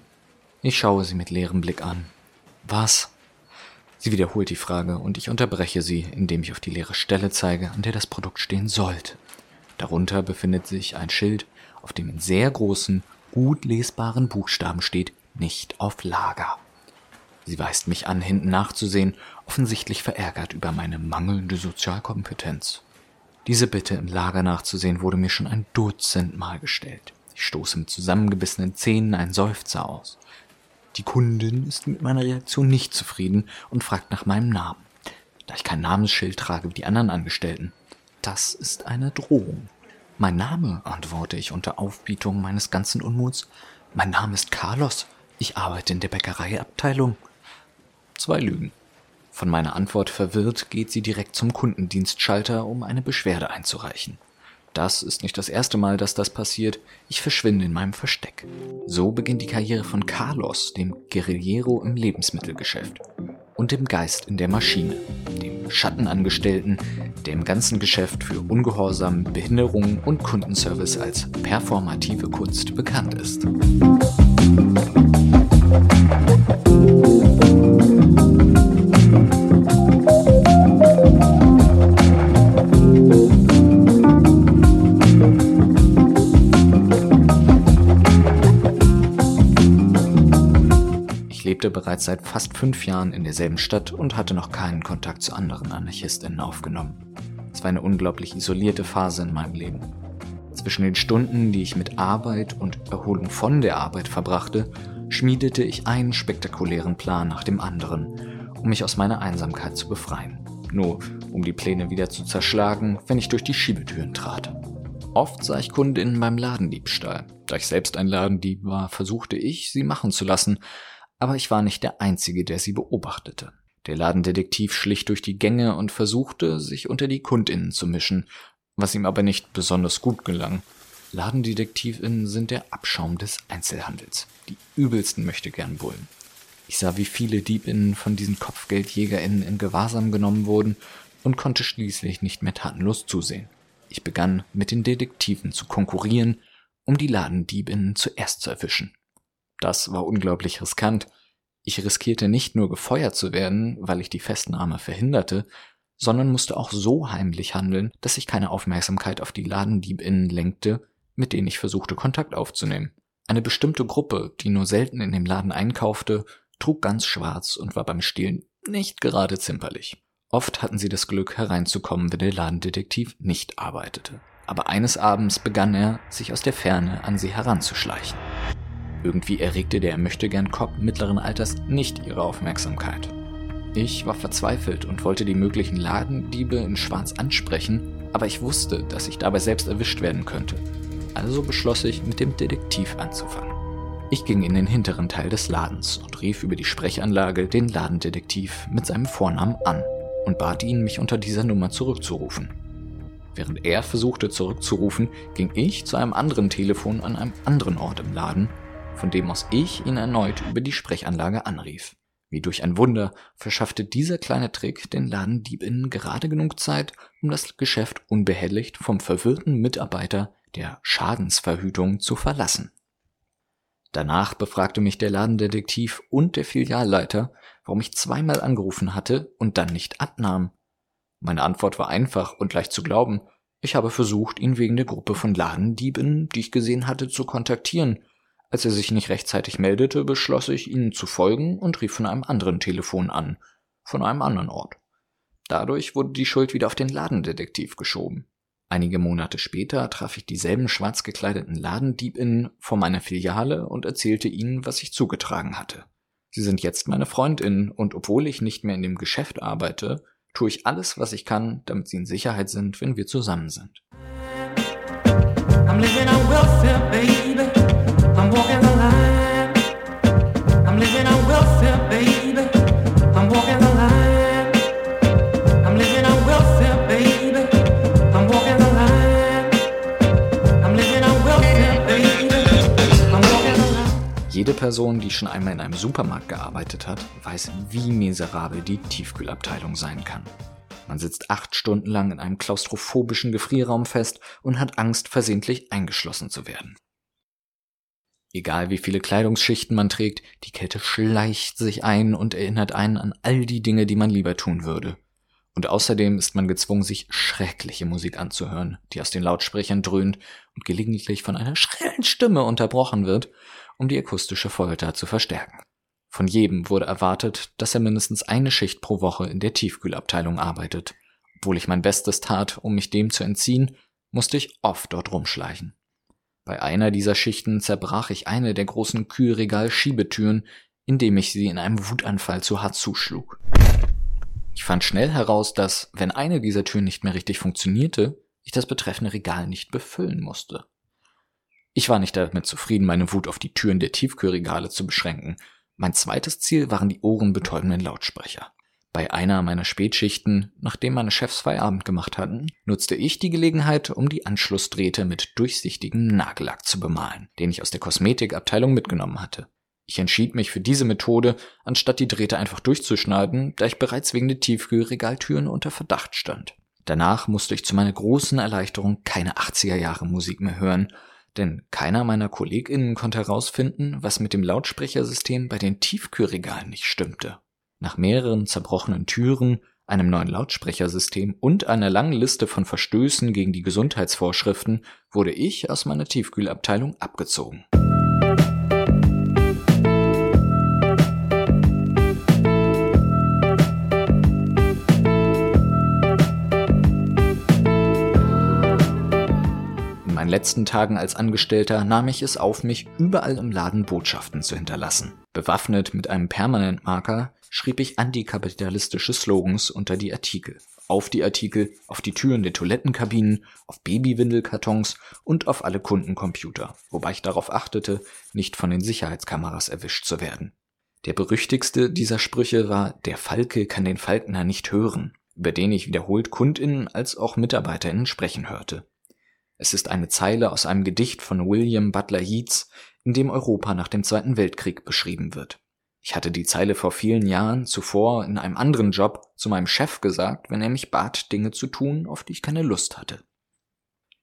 Speaker 10: Ich schaue sie mit leerem Blick an. Was? Sie wiederholt die Frage und ich unterbreche sie, indem ich auf die leere Stelle zeige, an der das Produkt stehen sollte. Darunter befindet sich ein Schild, auf dem in sehr großen, gut lesbaren Buchstaben steht nicht auf Lager. Sie weist mich an, hinten nachzusehen, offensichtlich verärgert über meine mangelnde Sozialkompetenz. Diese Bitte im Lager nachzusehen wurde mir schon ein Dutzend Mal gestellt. Ich stoße mit zusammengebissenen Zähnen einen Seufzer aus. Die Kundin ist mit meiner Reaktion nicht zufrieden und fragt nach meinem Namen, da ich kein Namensschild trage wie die anderen Angestellten. Das ist eine Drohung. Mein Name, antworte ich unter Aufbietung meines ganzen Unmuts. Mein Name ist Carlos. Ich arbeite in der Bäckereiabteilung. Zwei Lügen. Von meiner Antwort verwirrt geht sie direkt zum Kundendienstschalter, um eine Beschwerde einzureichen. Das ist nicht das erste Mal, dass das passiert. Ich verschwinde in meinem Versteck. So beginnt die Karriere von Carlos, dem Guerillero im Lebensmittelgeschäft. Und dem Geist in der Maschine, dem Schattenangestellten, der im ganzen Geschäft für Ungehorsam, Behinderung und Kundenservice als performative Kunst bekannt ist. Lebte bereits seit fast fünf Jahren in derselben Stadt und hatte noch keinen Kontakt zu anderen Anarchistinnen aufgenommen. Es war eine unglaublich isolierte Phase in meinem Leben. Zwischen den Stunden, die ich mit Arbeit und Erholung von der Arbeit verbrachte, schmiedete ich einen spektakulären Plan nach dem anderen, um mich aus meiner Einsamkeit zu befreien. Nur um die Pläne wieder zu zerschlagen, wenn ich durch die Schiebetüren trat. Oft sah ich Kundinnen beim Ladendiebstahl. Da ich selbst ein Ladendieb war, versuchte ich, sie machen zu lassen, aber ich war nicht der Einzige, der sie beobachtete. Der Ladendetektiv schlich durch die Gänge und versuchte, sich unter die Kundinnen zu mischen, was ihm aber nicht besonders gut gelang. Ladendetektivinnen sind der Abschaum des Einzelhandels, die übelsten möchte gern Bullen. Ich sah, wie viele Diebinnen von diesen Kopfgeldjägerinnen in Gewahrsam genommen wurden und konnte schließlich nicht mehr tatenlos zusehen. Ich begann mit den Detektiven zu konkurrieren, um die Ladendiebinnen zuerst zu erwischen. Das war unglaublich riskant. Ich riskierte nicht nur gefeuert zu werden, weil ich die Festnahme verhinderte, sondern musste auch so heimlich handeln, dass ich keine Aufmerksamkeit auf die Ladendiebinnen lenkte, mit denen ich versuchte Kontakt aufzunehmen. Eine bestimmte Gruppe, die nur selten in dem Laden einkaufte, trug ganz schwarz und war beim Stehlen nicht gerade zimperlich. Oft hatten sie das Glück hereinzukommen, wenn der Ladendetektiv nicht arbeitete. Aber eines Abends begann er, sich aus der Ferne an sie heranzuschleichen. Irgendwie erregte der möchtegern Cop mittleren Alters nicht ihre Aufmerksamkeit. Ich war verzweifelt und wollte die möglichen Ladendiebe in Schwarz ansprechen, aber ich wusste, dass ich dabei selbst erwischt werden könnte. Also beschloss ich, mit dem Detektiv anzufangen. Ich ging in den hinteren Teil des Ladens und rief über die Sprechanlage den Ladendetektiv mit seinem Vornamen an und bat ihn, mich unter dieser Nummer zurückzurufen. Während er versuchte zurückzurufen, ging ich zu einem anderen Telefon an einem anderen Ort im Laden von dem aus ich ihn erneut über die Sprechanlage anrief. Wie durch ein Wunder verschaffte dieser kleine Trick den Ladendiebinnen gerade genug Zeit, um das Geschäft unbehelligt vom verwirrten Mitarbeiter der Schadensverhütung zu verlassen. Danach befragte mich der Ladendetektiv und der Filialleiter, warum ich zweimal angerufen hatte und dann nicht abnahm. Meine Antwort war einfach und leicht zu glauben. Ich habe versucht, ihn wegen der Gruppe von Ladendieben, die ich gesehen hatte, zu kontaktieren. Als er sich nicht rechtzeitig meldete, beschloss ich, ihnen zu folgen und rief von einem anderen Telefon an, von einem anderen Ort. Dadurch wurde die Schuld wieder auf den Ladendetektiv geschoben. Einige Monate später traf ich dieselben schwarz gekleideten Ladendiebinnen vor meiner Filiale und erzählte ihnen, was sich zugetragen hatte. Sie sind jetzt meine Freundinnen und obwohl ich nicht mehr in dem Geschäft arbeite, tue ich alles, was ich kann, damit sie in Sicherheit sind, wenn wir zusammen sind. I'm living on welfare, baby. Person, die schon einmal in einem Supermarkt gearbeitet hat, weiß, wie miserabel die Tiefkühlabteilung sein kann. Man sitzt acht Stunden lang in einem klaustrophobischen Gefrierraum fest und hat Angst, versehentlich eingeschlossen zu werden. Egal wie viele Kleidungsschichten man trägt, die Kälte schleicht sich ein und erinnert einen an all die Dinge, die man lieber tun würde. Und außerdem ist man gezwungen, sich schreckliche Musik anzuhören, die aus den Lautsprechern dröhnt und gelegentlich von einer schrillen Stimme unterbrochen wird, um die akustische Folter zu verstärken. Von jedem wurde erwartet, dass er mindestens eine Schicht pro Woche in der Tiefkühlabteilung arbeitet. Obwohl ich mein Bestes tat, um mich dem zu entziehen, musste ich oft dort rumschleichen. Bei einer dieser Schichten zerbrach ich eine der großen Kühlregal-Schiebetüren, indem ich sie in einem Wutanfall zu hart zuschlug. Ich fand schnell heraus, dass, wenn eine dieser Türen nicht mehr richtig funktionierte, ich das betreffende Regal nicht befüllen musste. Ich war nicht damit zufrieden, meine Wut auf die Türen der Tiefkühlregale zu beschränken, mein zweites Ziel waren die ohrenbetäubenden Lautsprecher. Bei einer meiner Spätschichten, nachdem meine Chefs Feierabend gemacht hatten, nutzte ich die Gelegenheit, um die Anschlussdrähte mit durchsichtigem Nagellack zu bemalen, den ich aus der Kosmetikabteilung mitgenommen hatte. Ich entschied mich für diese Methode, anstatt die Drähte einfach durchzuschneiden, da ich bereits wegen der Tiefkühlregaltüren unter Verdacht stand. Danach musste ich zu meiner großen Erleichterung keine 80er Jahre Musik mehr hören, denn keiner meiner KollegInnen konnte herausfinden, was mit dem Lautsprechersystem bei den Tiefkühlregalen nicht stimmte. Nach mehreren zerbrochenen Türen, einem neuen Lautsprechersystem und einer langen Liste von Verstößen gegen die Gesundheitsvorschriften wurde ich aus meiner Tiefkühlabteilung abgezogen. Letzten Tagen als Angestellter nahm ich es auf mich, überall im Laden Botschaften zu hinterlassen. Bewaffnet mit einem Permanentmarker schrieb ich antikapitalistische Slogans unter die Artikel. Auf die Artikel, auf die Türen der Toilettenkabinen, auf Babywindelkartons und auf alle Kundencomputer, wobei ich darauf achtete, nicht von den Sicherheitskameras erwischt zu werden. Der berüchtigste dieser Sprüche war Der Falke kann den Falkner nicht hören, über den ich wiederholt Kundinnen als auch Mitarbeiterinnen sprechen hörte. Es ist eine Zeile aus einem Gedicht von William Butler Yeats, in dem Europa nach dem Zweiten Weltkrieg beschrieben wird. Ich hatte die Zeile vor vielen Jahren zuvor in einem anderen Job zu meinem Chef gesagt, wenn er mich bat, Dinge zu tun, auf die ich keine Lust hatte.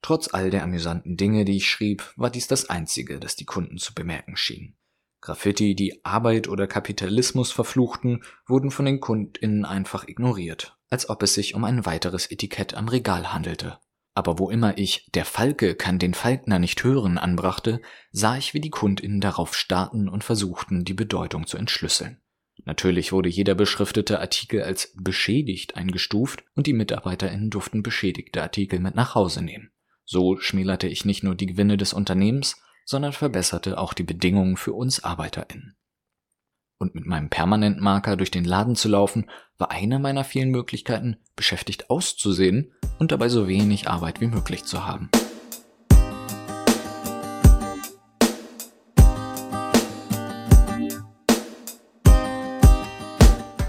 Speaker 10: Trotz all der amüsanten Dinge, die ich schrieb, war dies das Einzige, das die Kunden zu bemerken schienen. Graffiti, die Arbeit oder Kapitalismus verfluchten, wurden von den KundInnen einfach ignoriert, als ob es sich um ein weiteres Etikett am Regal handelte. Aber wo immer ich Der Falke kann den Falkner nicht hören anbrachte, sah ich, wie die KundInnen darauf starrten und versuchten, die Bedeutung zu entschlüsseln. Natürlich wurde jeder beschriftete Artikel als beschädigt eingestuft und die MitarbeiterInnen durften beschädigte Artikel mit nach Hause nehmen. So schmälerte ich nicht nur die Gewinne des Unternehmens, sondern verbesserte auch die Bedingungen für uns ArbeiterInnen und mit meinem Permanentmarker durch den Laden zu laufen, war eine meiner vielen Möglichkeiten, beschäftigt auszusehen und dabei so wenig Arbeit wie möglich zu haben.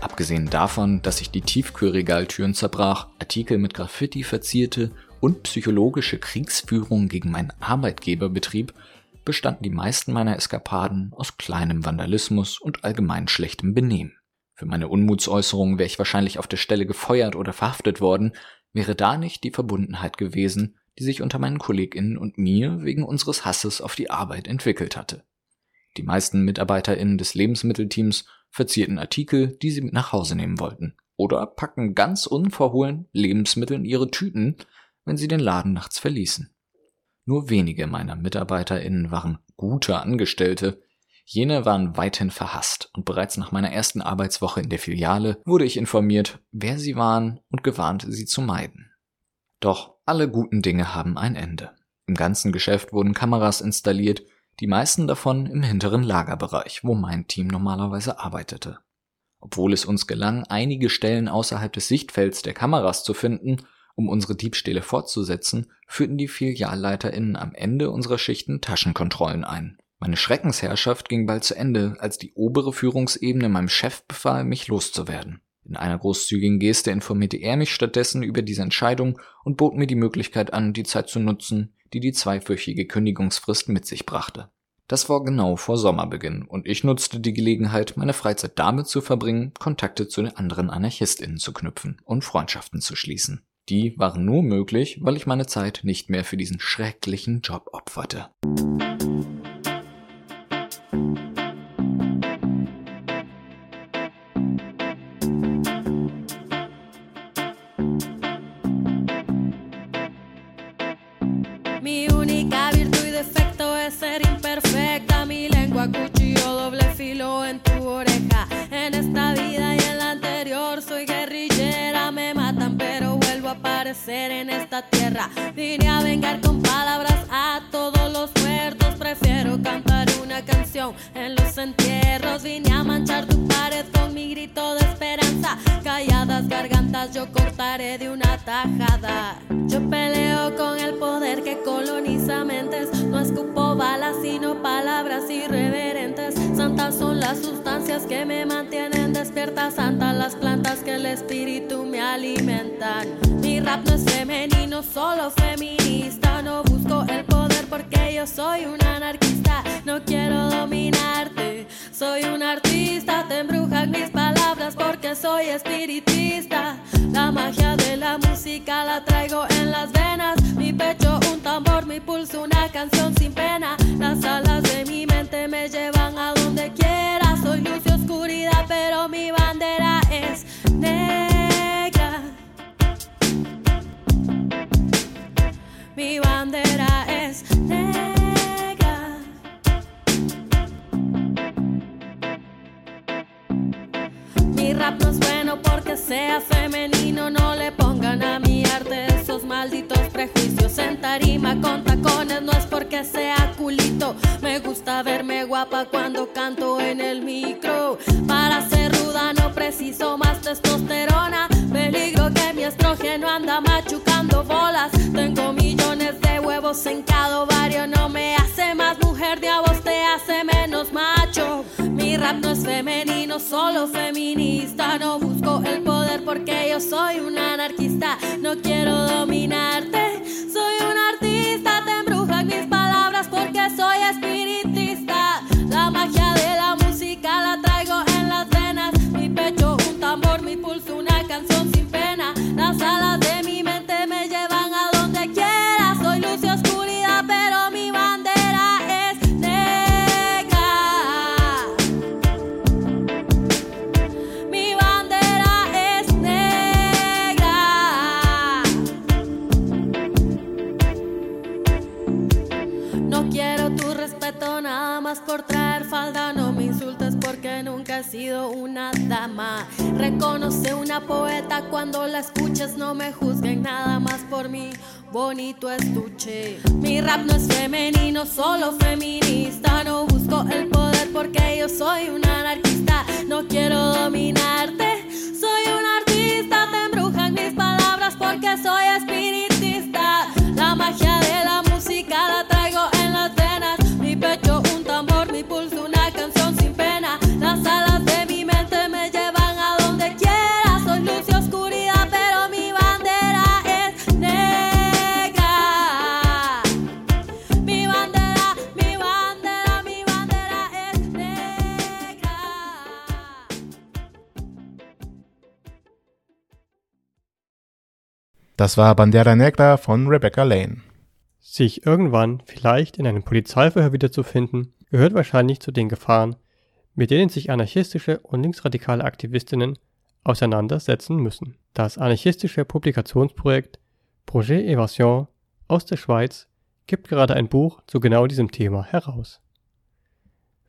Speaker 10: Abgesehen davon, dass ich die Tiefkühlregaltüren zerbrach, Artikel mit Graffiti verzierte und psychologische Kriegsführung gegen meinen Arbeitgeber betrieb, bestanden die meisten meiner Eskapaden aus kleinem Vandalismus und allgemein schlechtem Benehmen. Für meine Unmutsäußerungen wäre ich wahrscheinlich auf der Stelle gefeuert oder verhaftet worden, wäre da nicht die Verbundenheit gewesen, die sich unter meinen KollegInnen und mir wegen unseres Hasses auf die Arbeit entwickelt hatte. Die meisten MitarbeiterInnen des Lebensmittelteams verzierten Artikel, die sie mit nach Hause nehmen wollten. Oder packten ganz unverhohlen Lebensmittel in ihre Tüten, wenn sie den Laden nachts verließen. Nur wenige meiner MitarbeiterInnen waren gute Angestellte. Jene waren weithin verhasst und bereits nach meiner ersten Arbeitswoche in der Filiale wurde ich informiert, wer sie waren und gewarnt, sie zu meiden. Doch alle guten Dinge haben ein Ende. Im ganzen Geschäft wurden Kameras installiert, die meisten davon im hinteren Lagerbereich, wo mein Team normalerweise arbeitete. Obwohl es uns gelang, einige Stellen außerhalb des Sichtfelds der Kameras zu finden, um unsere Diebstähle fortzusetzen, führten die FilialleiterInnen am Ende unserer Schichten Taschenkontrollen ein. Meine Schreckensherrschaft ging bald zu Ende, als die obere Führungsebene meinem Chef befahl, mich loszuwerden. In einer großzügigen Geste informierte er mich stattdessen über diese Entscheidung und bot mir die Möglichkeit an, die Zeit zu nutzen, die die zweiwöchige Kündigungsfrist mit sich brachte. Das war genau vor Sommerbeginn und ich nutzte die Gelegenheit, meine Freizeit damit zu verbringen, Kontakte zu den anderen AnarchistInnen zu knüpfen und Freundschaften zu schließen. Die waren nur möglich, weil ich meine Zeit nicht mehr für diesen schrecklichen Job opferte.
Speaker 1: En esta tierra. Vine a vengar con palabras a todos los muertos. Prefiero cantar una canción en los entierros. Vine a manchar tu pared con mi grito de esperanza. Calladas gargantas yo cortaré de una tajada. Yo peleo con el poder que coloniza mentes. No escupo balas, sino palabras irreverentes. Santas son las sustancias que me mantienen despierta. Santas las plantas que el espíritu me alimentan. Mi rap no es femenino, solo feminista. No busco el poder porque yo soy un anarquista. No quiero dominarte, soy un artista. Te embrujan mis palabras porque soy espiritista. La magia de la música la traigo en las venas. Mi pecho un tambor, mi pulso una canción sin pena. Las alas de mi mente me llevan a donde quiera. Soy luz y oscuridad, pero mi bandera es negra. Mi bandera es negra. No es bueno porque sea femenino. No le pongan a mi arte esos malditos prejuicios. En tarima con tacones no es porque sea culito. Me gusta verme guapa cuando canto en el micro. Para ser ruda no preciso más testosterona. Peligro que mi estrógeno anda machucando bolas. Tengo millones de huevos en cada ovario. No me hace más mujer de a vos, te hace menos macho. Mi rap no es femenino, solo feminista. No busco el poder porque yo soy un anarquista. No quiero dominarte, soy un artista. Te embrujan mis palabras porque soy espiritista. La magia de la No me insultes porque nunca he sido una dama. Reconoce una poeta cuando la escuches. No me juzguen nada más por mi bonito estuche. Mi rap no es femenino, solo feminista. No busco el poder porque yo soy un anarquista. No quiero dominarte, soy un artista. Te embrujan mis palabras porque soy espiritista. La magia
Speaker 5: Das war Bandera Negra von Rebecca Lane.
Speaker 11: Sich irgendwann vielleicht in einem Polizeiverhör wiederzufinden, gehört wahrscheinlich zu den Gefahren, mit denen sich anarchistische und linksradikale Aktivistinnen auseinandersetzen müssen. Das anarchistische Publikationsprojekt Projet Evasion aus der Schweiz gibt gerade ein Buch zu genau diesem Thema heraus.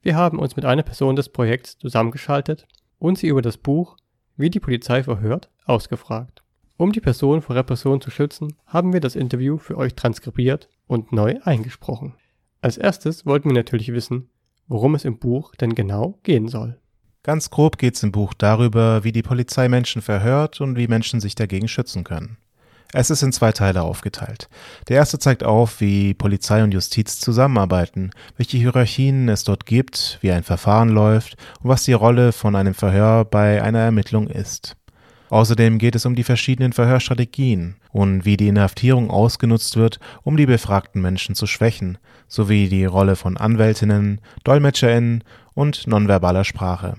Speaker 11: Wir haben uns mit einer Person des Projekts zusammengeschaltet und sie über das Buch Wie die Polizei verhört ausgefragt. Um die Person vor Repression zu schützen, haben wir das Interview für euch transkribiert und neu eingesprochen. Als erstes wollten wir natürlich wissen, worum es im Buch denn genau gehen soll.
Speaker 5: Ganz grob geht es im Buch darüber, wie die Polizei Menschen verhört und wie Menschen sich dagegen schützen können. Es ist in zwei Teile aufgeteilt. Der erste zeigt auf, wie Polizei und Justiz zusammenarbeiten, welche Hierarchien es dort gibt, wie ein Verfahren läuft und was die Rolle von einem Verhör bei einer Ermittlung ist. Außerdem geht es um die verschiedenen Verhörstrategien und wie die Inhaftierung ausgenutzt wird, um die befragten Menschen zu schwächen, sowie die Rolle von Anwältinnen, Dolmetscherinnen und nonverbaler Sprache.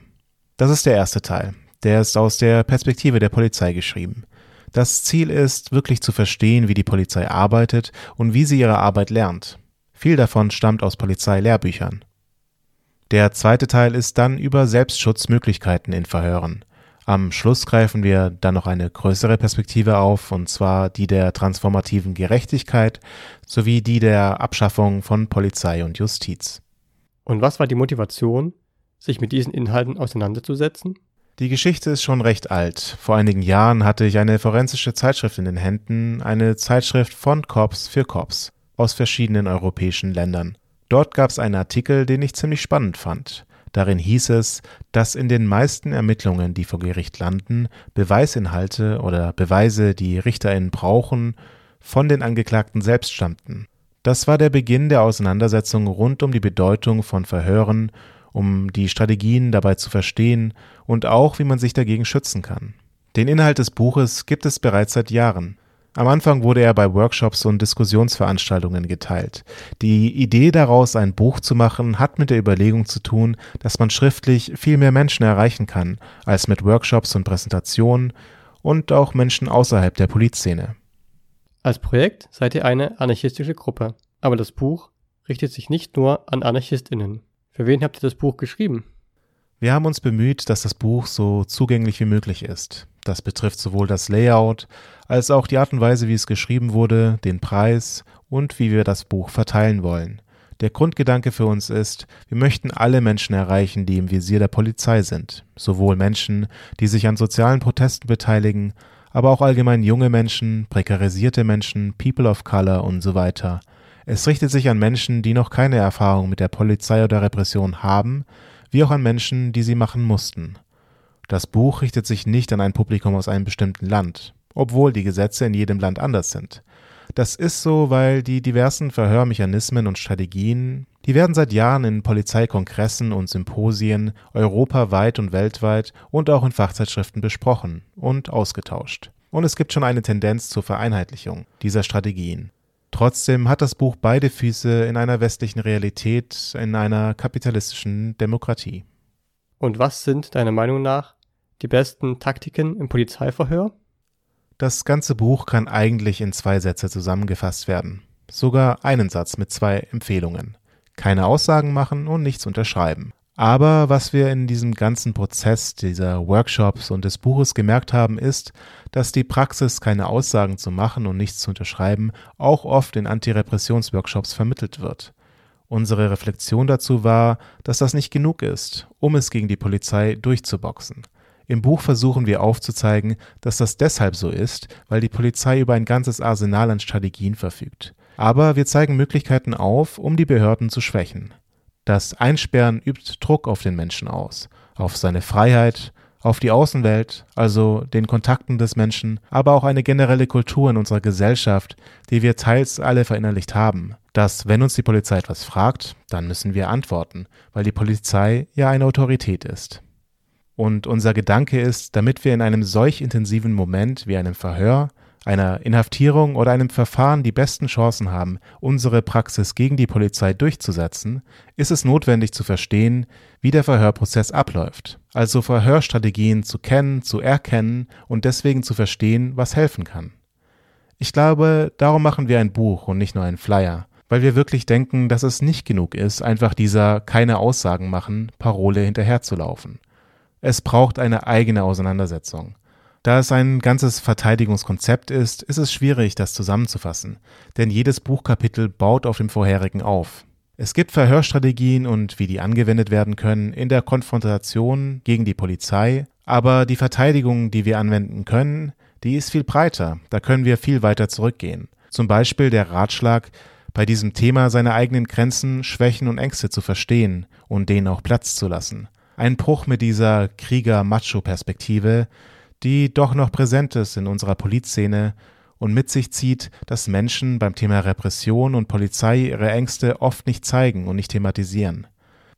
Speaker 5: Das ist der erste Teil. Der ist aus der Perspektive der Polizei geschrieben. Das Ziel ist, wirklich zu verstehen, wie die Polizei arbeitet und wie sie ihre Arbeit lernt. Viel davon stammt aus Polizeilehrbüchern. Der zweite Teil ist dann über Selbstschutzmöglichkeiten in Verhören. Am Schluss greifen wir dann noch eine größere Perspektive auf, und zwar die der transformativen Gerechtigkeit sowie die der Abschaffung von Polizei und Justiz.
Speaker 11: Und was war die Motivation, sich mit diesen Inhalten auseinanderzusetzen?
Speaker 5: Die Geschichte ist schon recht alt. Vor einigen Jahren hatte ich eine forensische Zeitschrift in den Händen, eine Zeitschrift von Cops für Cops aus verschiedenen europäischen Ländern. Dort gab es einen Artikel, den ich ziemlich spannend fand. Darin hieß es, dass in den meisten Ermittlungen, die vor Gericht landen, Beweisinhalte oder Beweise, die RichterInnen brauchen, von den Angeklagten selbst stammten. Das war der Beginn der Auseinandersetzung rund um die Bedeutung von Verhören um die Strategien dabei zu verstehen und auch, wie man sich dagegen schützen kann. Den Inhalt des Buches gibt es bereits seit Jahren. Am Anfang wurde er bei Workshops und Diskussionsveranstaltungen geteilt. Die Idee daraus, ein Buch zu machen, hat mit der Überlegung zu tun, dass man schriftlich viel mehr Menschen erreichen kann, als mit Workshops und Präsentationen und auch Menschen außerhalb der Polizszene.
Speaker 11: Als Projekt seid ihr eine anarchistische Gruppe, aber das Buch richtet sich nicht nur an Anarchistinnen. Für wen habt ihr das Buch geschrieben?
Speaker 5: Wir haben uns bemüht, dass das Buch so zugänglich wie möglich ist. Das betrifft sowohl das Layout als auch die Art und Weise, wie es geschrieben wurde, den Preis und wie wir das Buch verteilen wollen. Der Grundgedanke für uns ist, wir möchten alle Menschen erreichen, die im Visier der Polizei sind, sowohl Menschen, die sich an sozialen Protesten beteiligen, aber auch allgemein junge Menschen, prekarisierte Menschen, People of Color und so weiter – es richtet sich an Menschen, die noch keine Erfahrung mit der Polizei oder Repression haben, wie auch an Menschen, die sie machen mussten. Das Buch richtet sich nicht an ein Publikum aus einem bestimmten Land, obwohl die Gesetze in jedem Land anders sind. Das ist so, weil die diversen Verhörmechanismen und Strategien, die werden seit Jahren in Polizeikongressen und Symposien europaweit und weltweit und auch in Fachzeitschriften besprochen und ausgetauscht. Und es gibt schon eine Tendenz zur Vereinheitlichung dieser Strategien. Trotzdem hat das Buch beide Füße in einer westlichen Realität, in einer kapitalistischen Demokratie.
Speaker 11: Und was sind deiner Meinung nach die besten Taktiken im Polizeiverhör?
Speaker 5: Das ganze Buch kann eigentlich in zwei Sätze zusammengefasst werden. Sogar einen Satz mit zwei Empfehlungen. Keine Aussagen machen und nichts unterschreiben. Aber was wir in diesem ganzen Prozess dieser Workshops und des Buches gemerkt haben, ist, dass die Praxis, keine Aussagen zu machen und nichts zu unterschreiben, auch oft in Antirepressionsworkshops vermittelt wird. Unsere Reflexion dazu war, dass das nicht genug ist, um es gegen die Polizei durchzuboxen. Im Buch versuchen wir aufzuzeigen, dass das deshalb so ist, weil die Polizei über ein ganzes Arsenal an Strategien verfügt. Aber wir zeigen Möglichkeiten auf, um die Behörden zu schwächen. Das Einsperren übt Druck auf den Menschen aus, auf seine Freiheit, auf die Außenwelt, also den Kontakten des Menschen, aber auch eine generelle Kultur in unserer Gesellschaft, die wir teils alle verinnerlicht haben, dass wenn uns die Polizei etwas fragt, dann müssen wir antworten, weil die Polizei ja eine Autorität ist. Und unser Gedanke ist, damit wir in einem solch intensiven Moment wie einem Verhör einer Inhaftierung oder einem Verfahren die besten Chancen haben, unsere Praxis gegen die Polizei durchzusetzen, ist es notwendig zu verstehen, wie der Verhörprozess abläuft, also Verhörstrategien zu kennen, zu erkennen und deswegen zu verstehen, was helfen kann. Ich glaube, darum machen wir ein Buch und nicht nur einen Flyer, weil wir wirklich denken, dass es nicht genug ist, einfach dieser keine Aussagen machen Parole hinterherzulaufen. Es braucht eine eigene Auseinandersetzung. Da es ein ganzes Verteidigungskonzept ist, ist es schwierig, das zusammenzufassen, denn jedes Buchkapitel baut auf dem vorherigen auf. Es gibt Verhörstrategien und wie die angewendet werden können in der Konfrontation gegen die Polizei, aber die Verteidigung, die wir anwenden können, die ist viel breiter, da können wir viel weiter zurückgehen. Zum Beispiel der Ratschlag, bei diesem Thema seine eigenen Grenzen, Schwächen und Ängste zu verstehen und denen auch Platz zu lassen. Ein Bruch mit dieser Krieger-Macho-Perspektive, die doch noch präsent ist in unserer Polizszene und mit sich zieht, dass Menschen beim Thema Repression und Polizei ihre Ängste oft nicht zeigen und nicht thematisieren.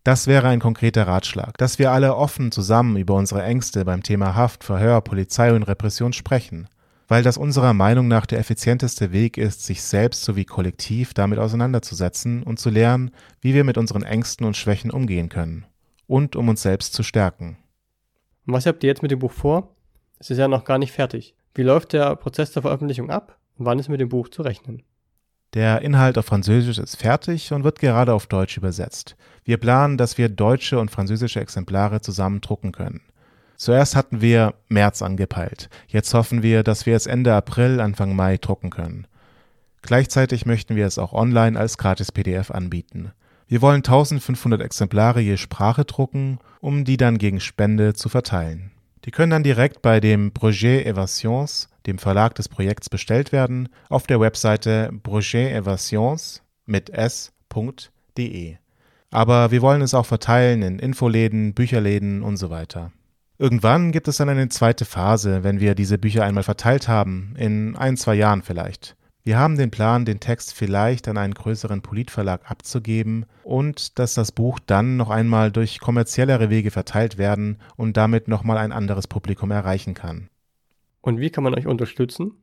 Speaker 5: Das wäre ein konkreter Ratschlag, dass wir alle offen zusammen über unsere Ängste beim Thema Haft, Verhör, Polizei und Repression sprechen, weil das unserer Meinung nach der effizienteste Weg ist, sich selbst sowie kollektiv damit auseinanderzusetzen und zu lernen, wie wir mit unseren Ängsten und Schwächen umgehen können und um uns selbst zu stärken.
Speaker 11: Was habt ihr jetzt mit dem Buch vor? Es ist ja noch gar nicht fertig. Wie läuft der Prozess der Veröffentlichung ab und wann ist mit dem Buch zu rechnen?
Speaker 5: Der Inhalt auf Französisch ist fertig und wird gerade auf Deutsch übersetzt. Wir planen, dass wir deutsche und französische Exemplare zusammen drucken können. Zuerst hatten wir März angepeilt. Jetzt hoffen wir, dass wir es Ende April, Anfang Mai drucken können. Gleichzeitig möchten wir es auch online als Gratis-PDF anbieten. Wir wollen 1500 Exemplare je Sprache drucken, um die dann gegen Spende zu verteilen. Die können dann direkt bei dem Projet Evasions, dem Verlag des Projekts, bestellt werden, auf der Webseite projetevasions mit s.de. Aber wir wollen es auch verteilen in Infoläden, Bücherläden und so weiter. Irgendwann gibt es dann eine zweite Phase, wenn wir diese Bücher einmal verteilt haben, in ein, zwei Jahren vielleicht. Wir haben den Plan, den Text vielleicht an einen größeren Politverlag abzugeben und dass das Buch dann noch einmal durch kommerziellere Wege verteilt werden und damit nochmal ein anderes Publikum erreichen kann.
Speaker 11: Und wie kann man euch unterstützen?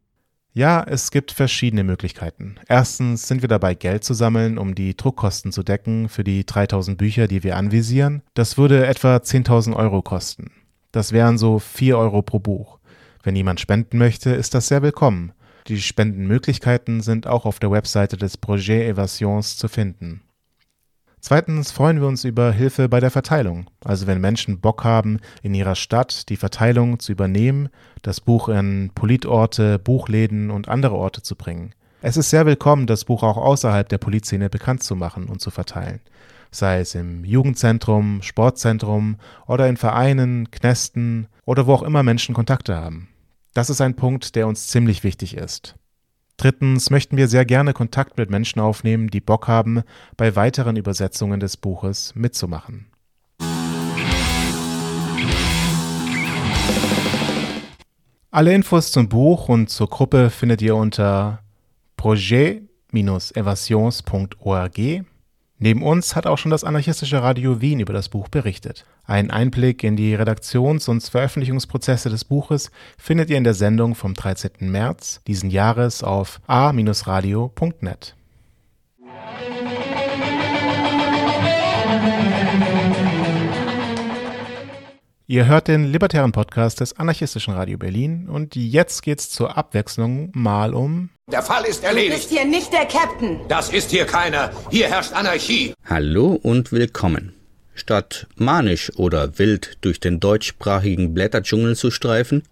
Speaker 5: Ja, es gibt verschiedene Möglichkeiten. Erstens sind wir dabei, Geld zu sammeln, um die Druckkosten zu decken für die 3000 Bücher, die wir anvisieren. Das würde etwa 10.000 Euro kosten. Das wären so 4 Euro pro Buch. Wenn jemand spenden möchte, ist das sehr willkommen. Die Spendenmöglichkeiten sind auch auf der Webseite des Projet Evasions zu finden. Zweitens freuen wir uns über Hilfe bei der Verteilung. Also wenn Menschen Bock haben, in ihrer Stadt die Verteilung zu übernehmen, das Buch in Politorte, Buchläden und andere Orte zu bringen. Es ist sehr willkommen, das Buch auch außerhalb der Polizszene bekannt zu machen und zu verteilen. Sei es im Jugendzentrum, Sportzentrum oder in Vereinen, Knästen oder wo auch immer Menschen Kontakte haben. Das ist ein Punkt, der uns ziemlich wichtig ist. Drittens möchten wir sehr gerne Kontakt mit Menschen aufnehmen, die Bock haben, bei weiteren Übersetzungen des Buches mitzumachen. Alle Infos zum Buch und zur Gruppe findet ihr unter projet-evasions.org Neben uns hat auch schon das anarchistische Radio Wien über das Buch berichtet. Einen Einblick in die Redaktions- und Veröffentlichungsprozesse des Buches findet ihr in der Sendung vom 13. März diesen Jahres auf a-radio.net. Ihr hört den libertären Podcast des anarchistischen Radio Berlin und jetzt geht's zur Abwechslung mal um.
Speaker 12: Der Fall ist erledigt.
Speaker 13: Du bist hier nicht der Captain.
Speaker 12: Das ist hier keiner. Hier herrscht Anarchie.
Speaker 14: Hallo und willkommen. Statt manisch oder wild durch den deutschsprachigen Blätterdschungel zu streifen,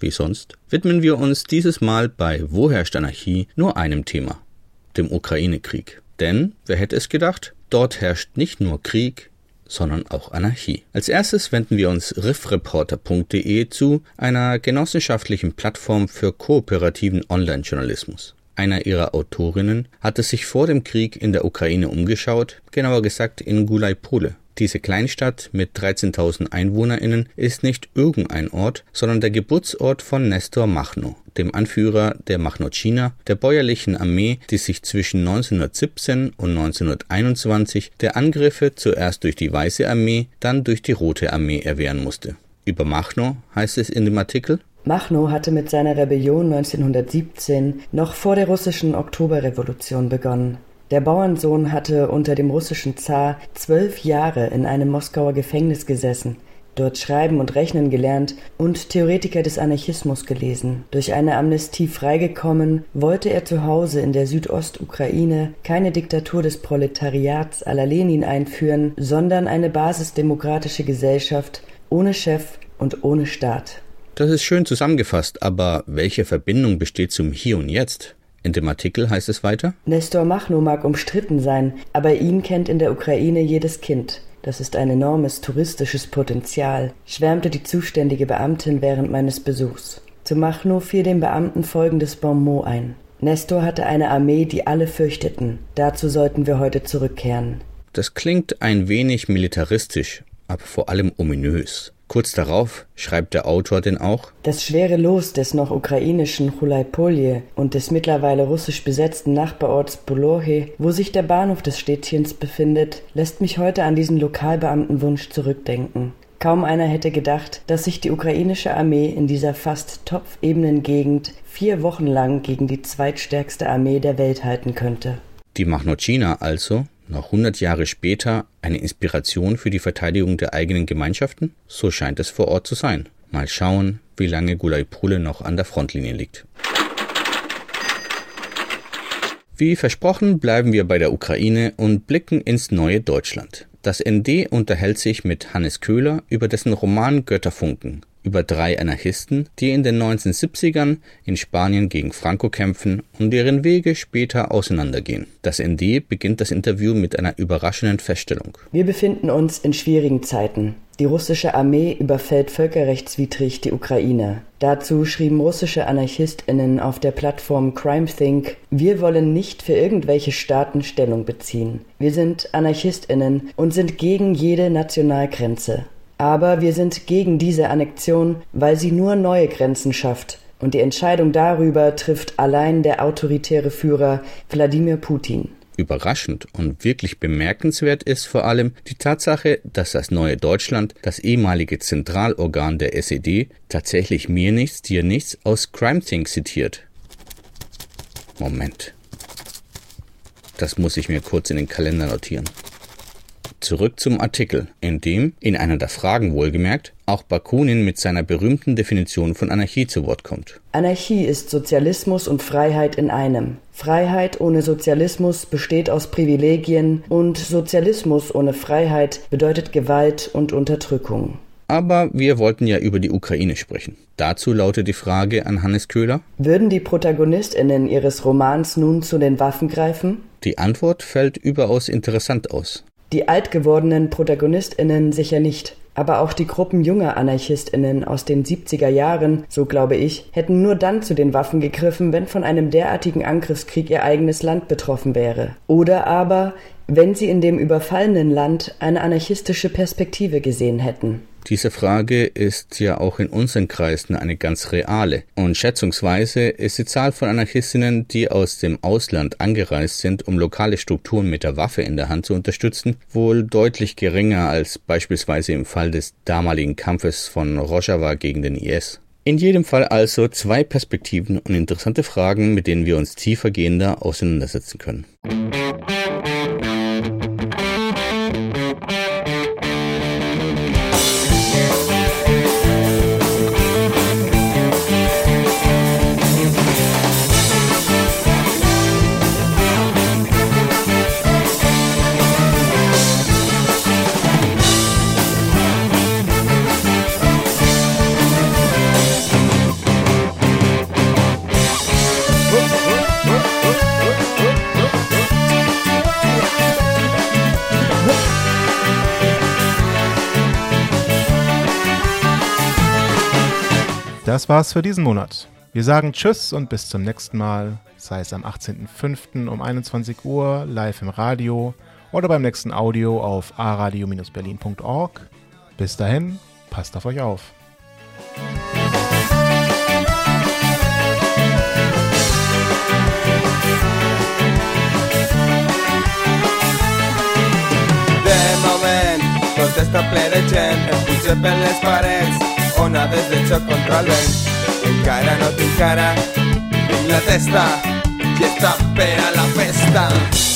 Speaker 14: wie sonst, widmen wir uns dieses Mal bei Wo herrscht Anarchie nur einem Thema, dem Ukraine-Krieg. Denn, wer hätte es gedacht, dort herrscht nicht nur Krieg, sondern auch Anarchie. Als erstes wenden wir uns riffreporter.de zu, einer genossenschaftlichen Plattform für kooperativen Online-Journalismus. Einer ihrer Autorinnen hatte sich vor dem Krieg in der Ukraine umgeschaut, genauer gesagt in Gulai-Pole. Diese Kleinstadt mit 13.000 EinwohnerInnen ist nicht irgendein Ort, sondern der Geburtsort von Nestor Machno, dem Anführer der Machnociner, der bäuerlichen Armee, die sich zwischen 1917 und 1921 der Angriffe zuerst durch die Weiße Armee, dann durch die Rote Armee erwehren musste. Über Machno heißt es in dem Artikel,
Speaker 15: Machno hatte mit seiner Rebellion 1917 noch vor der russischen Oktoberrevolution begonnen. Der Bauernsohn hatte unter dem russischen Zar zwölf Jahre in einem Moskauer Gefängnis gesessen. dort Schreiben und Rechnen gelernt und Theoretiker des Anarchismus gelesen. Durch eine Amnestie freigekommen, wollte er zu Hause in der Südostukraine keine Diktatur des Proletariats à la Lenin einführen, sondern eine basisdemokratische Gesellschaft ohne Chef und ohne Staat.
Speaker 14: Das ist schön zusammengefasst, aber welche Verbindung besteht zum Hier und Jetzt? In dem Artikel heißt es weiter.
Speaker 15: Nestor Machno mag umstritten sein, aber ihn kennt in der Ukraine jedes Kind. Das ist ein enormes touristisches Potenzial, schwärmte die zuständige Beamtin während meines Besuchs. Zu Machno fiel dem Beamten folgendes Bonmot ein. Nestor hatte eine Armee, die alle fürchteten. Dazu sollten wir heute zurückkehren.
Speaker 14: Das klingt ein wenig militaristisch, aber vor allem ominös. Kurz darauf schreibt der Autor denn auch
Speaker 15: Das schwere Los des noch ukrainischen Chulaipolje und des mittlerweile russisch besetzten Nachbarorts Bolohe, wo sich der Bahnhof des Städtchens befindet, lässt mich heute an diesen Lokalbeamtenwunsch zurückdenken. Kaum einer hätte gedacht, dass sich die ukrainische Armee in dieser fast topfebenen Gegend vier Wochen lang gegen die zweitstärkste Armee der Welt halten könnte.
Speaker 14: Die Machnocina also noch 100 Jahre später eine Inspiration für die Verteidigung der eigenen Gemeinschaften? So scheint es vor Ort zu sein. Mal schauen, wie lange Gulaipole noch an der Frontlinie liegt. Wie versprochen bleiben wir bei der Ukraine und blicken ins neue Deutschland. Das ND unterhält sich mit Hannes Köhler über dessen Roman Götterfunken, über drei Anarchisten, die in den 1970ern in Spanien gegen Franco kämpfen und deren Wege später auseinandergehen. Das ND beginnt das Interview mit einer überraschenden Feststellung.
Speaker 15: Wir befinden uns in schwierigen Zeiten. Die russische Armee überfällt völkerrechtswidrig die Ukraine. Dazu schrieben russische AnarchistInnen auf der Plattform CrimeThink, wir wollen nicht für irgendwelche Staaten Stellung beziehen. Wir sind AnarchistInnen und sind gegen jede Nationalgrenze. Aber wir sind gegen diese Annexion, weil sie nur neue Grenzen schafft. Und die Entscheidung darüber trifft allein der autoritäre Führer Wladimir Putin.
Speaker 14: Überraschend und wirklich bemerkenswert ist vor allem die Tatsache, dass das neue Deutschland, das ehemalige Zentralorgan der SED, tatsächlich mir nichts, dir nichts aus CrimeThink zitiert. Moment. Das muss ich mir kurz in den Kalender notieren. Zurück zum Artikel, in dem, in einer der Fragen wohlgemerkt, auch Bakunin mit seiner berühmten Definition von Anarchie zu Wort kommt.
Speaker 15: Anarchie ist Sozialismus und Freiheit in einem. Freiheit ohne Sozialismus besteht aus Privilegien und Sozialismus ohne Freiheit bedeutet Gewalt und Unterdrückung.
Speaker 14: Aber wir wollten ja über die Ukraine sprechen. Dazu lautet die Frage an Hannes Köhler.
Speaker 15: Würden die Protagonistinnen ihres Romans nun zu den Waffen greifen?
Speaker 14: Die Antwort fällt überaus interessant aus.
Speaker 15: Die altgewordenen ProtagonistInnen sicher nicht. Aber auch die Gruppen junger AnarchistInnen aus den 70er Jahren, so glaube ich, hätten nur dann zu den Waffen gegriffen, wenn von einem derartigen Angriffskrieg ihr eigenes Land betroffen wäre. Oder aber, wenn sie in dem überfallenen Land eine anarchistische Perspektive gesehen hätten.
Speaker 14: Diese Frage ist ja auch in unseren Kreisen eine ganz reale. Und schätzungsweise ist die Zahl von Anarchistinnen, die aus dem Ausland angereist sind, um lokale Strukturen mit der Waffe in der Hand zu unterstützen, wohl deutlich geringer als beispielsweise im Fall des damaligen Kampfes von Rojava gegen den IS. In jedem Fall also zwei Perspektiven und interessante Fragen, mit denen wir uns tiefergehender auseinandersetzen können.
Speaker 5: War's für diesen Monat. Wir sagen Tschüss und bis zum nächsten Mal, sei es am 18.05. um 21 Uhr live im Radio oder beim nächsten Audio auf aradio-berlin.org. Bis dahin, passt auf euch auf.
Speaker 13: De moment, tot està ple de gent, em puja per les parets, una desde contra En cara no te encara, en la testa, y esta pera la pesta.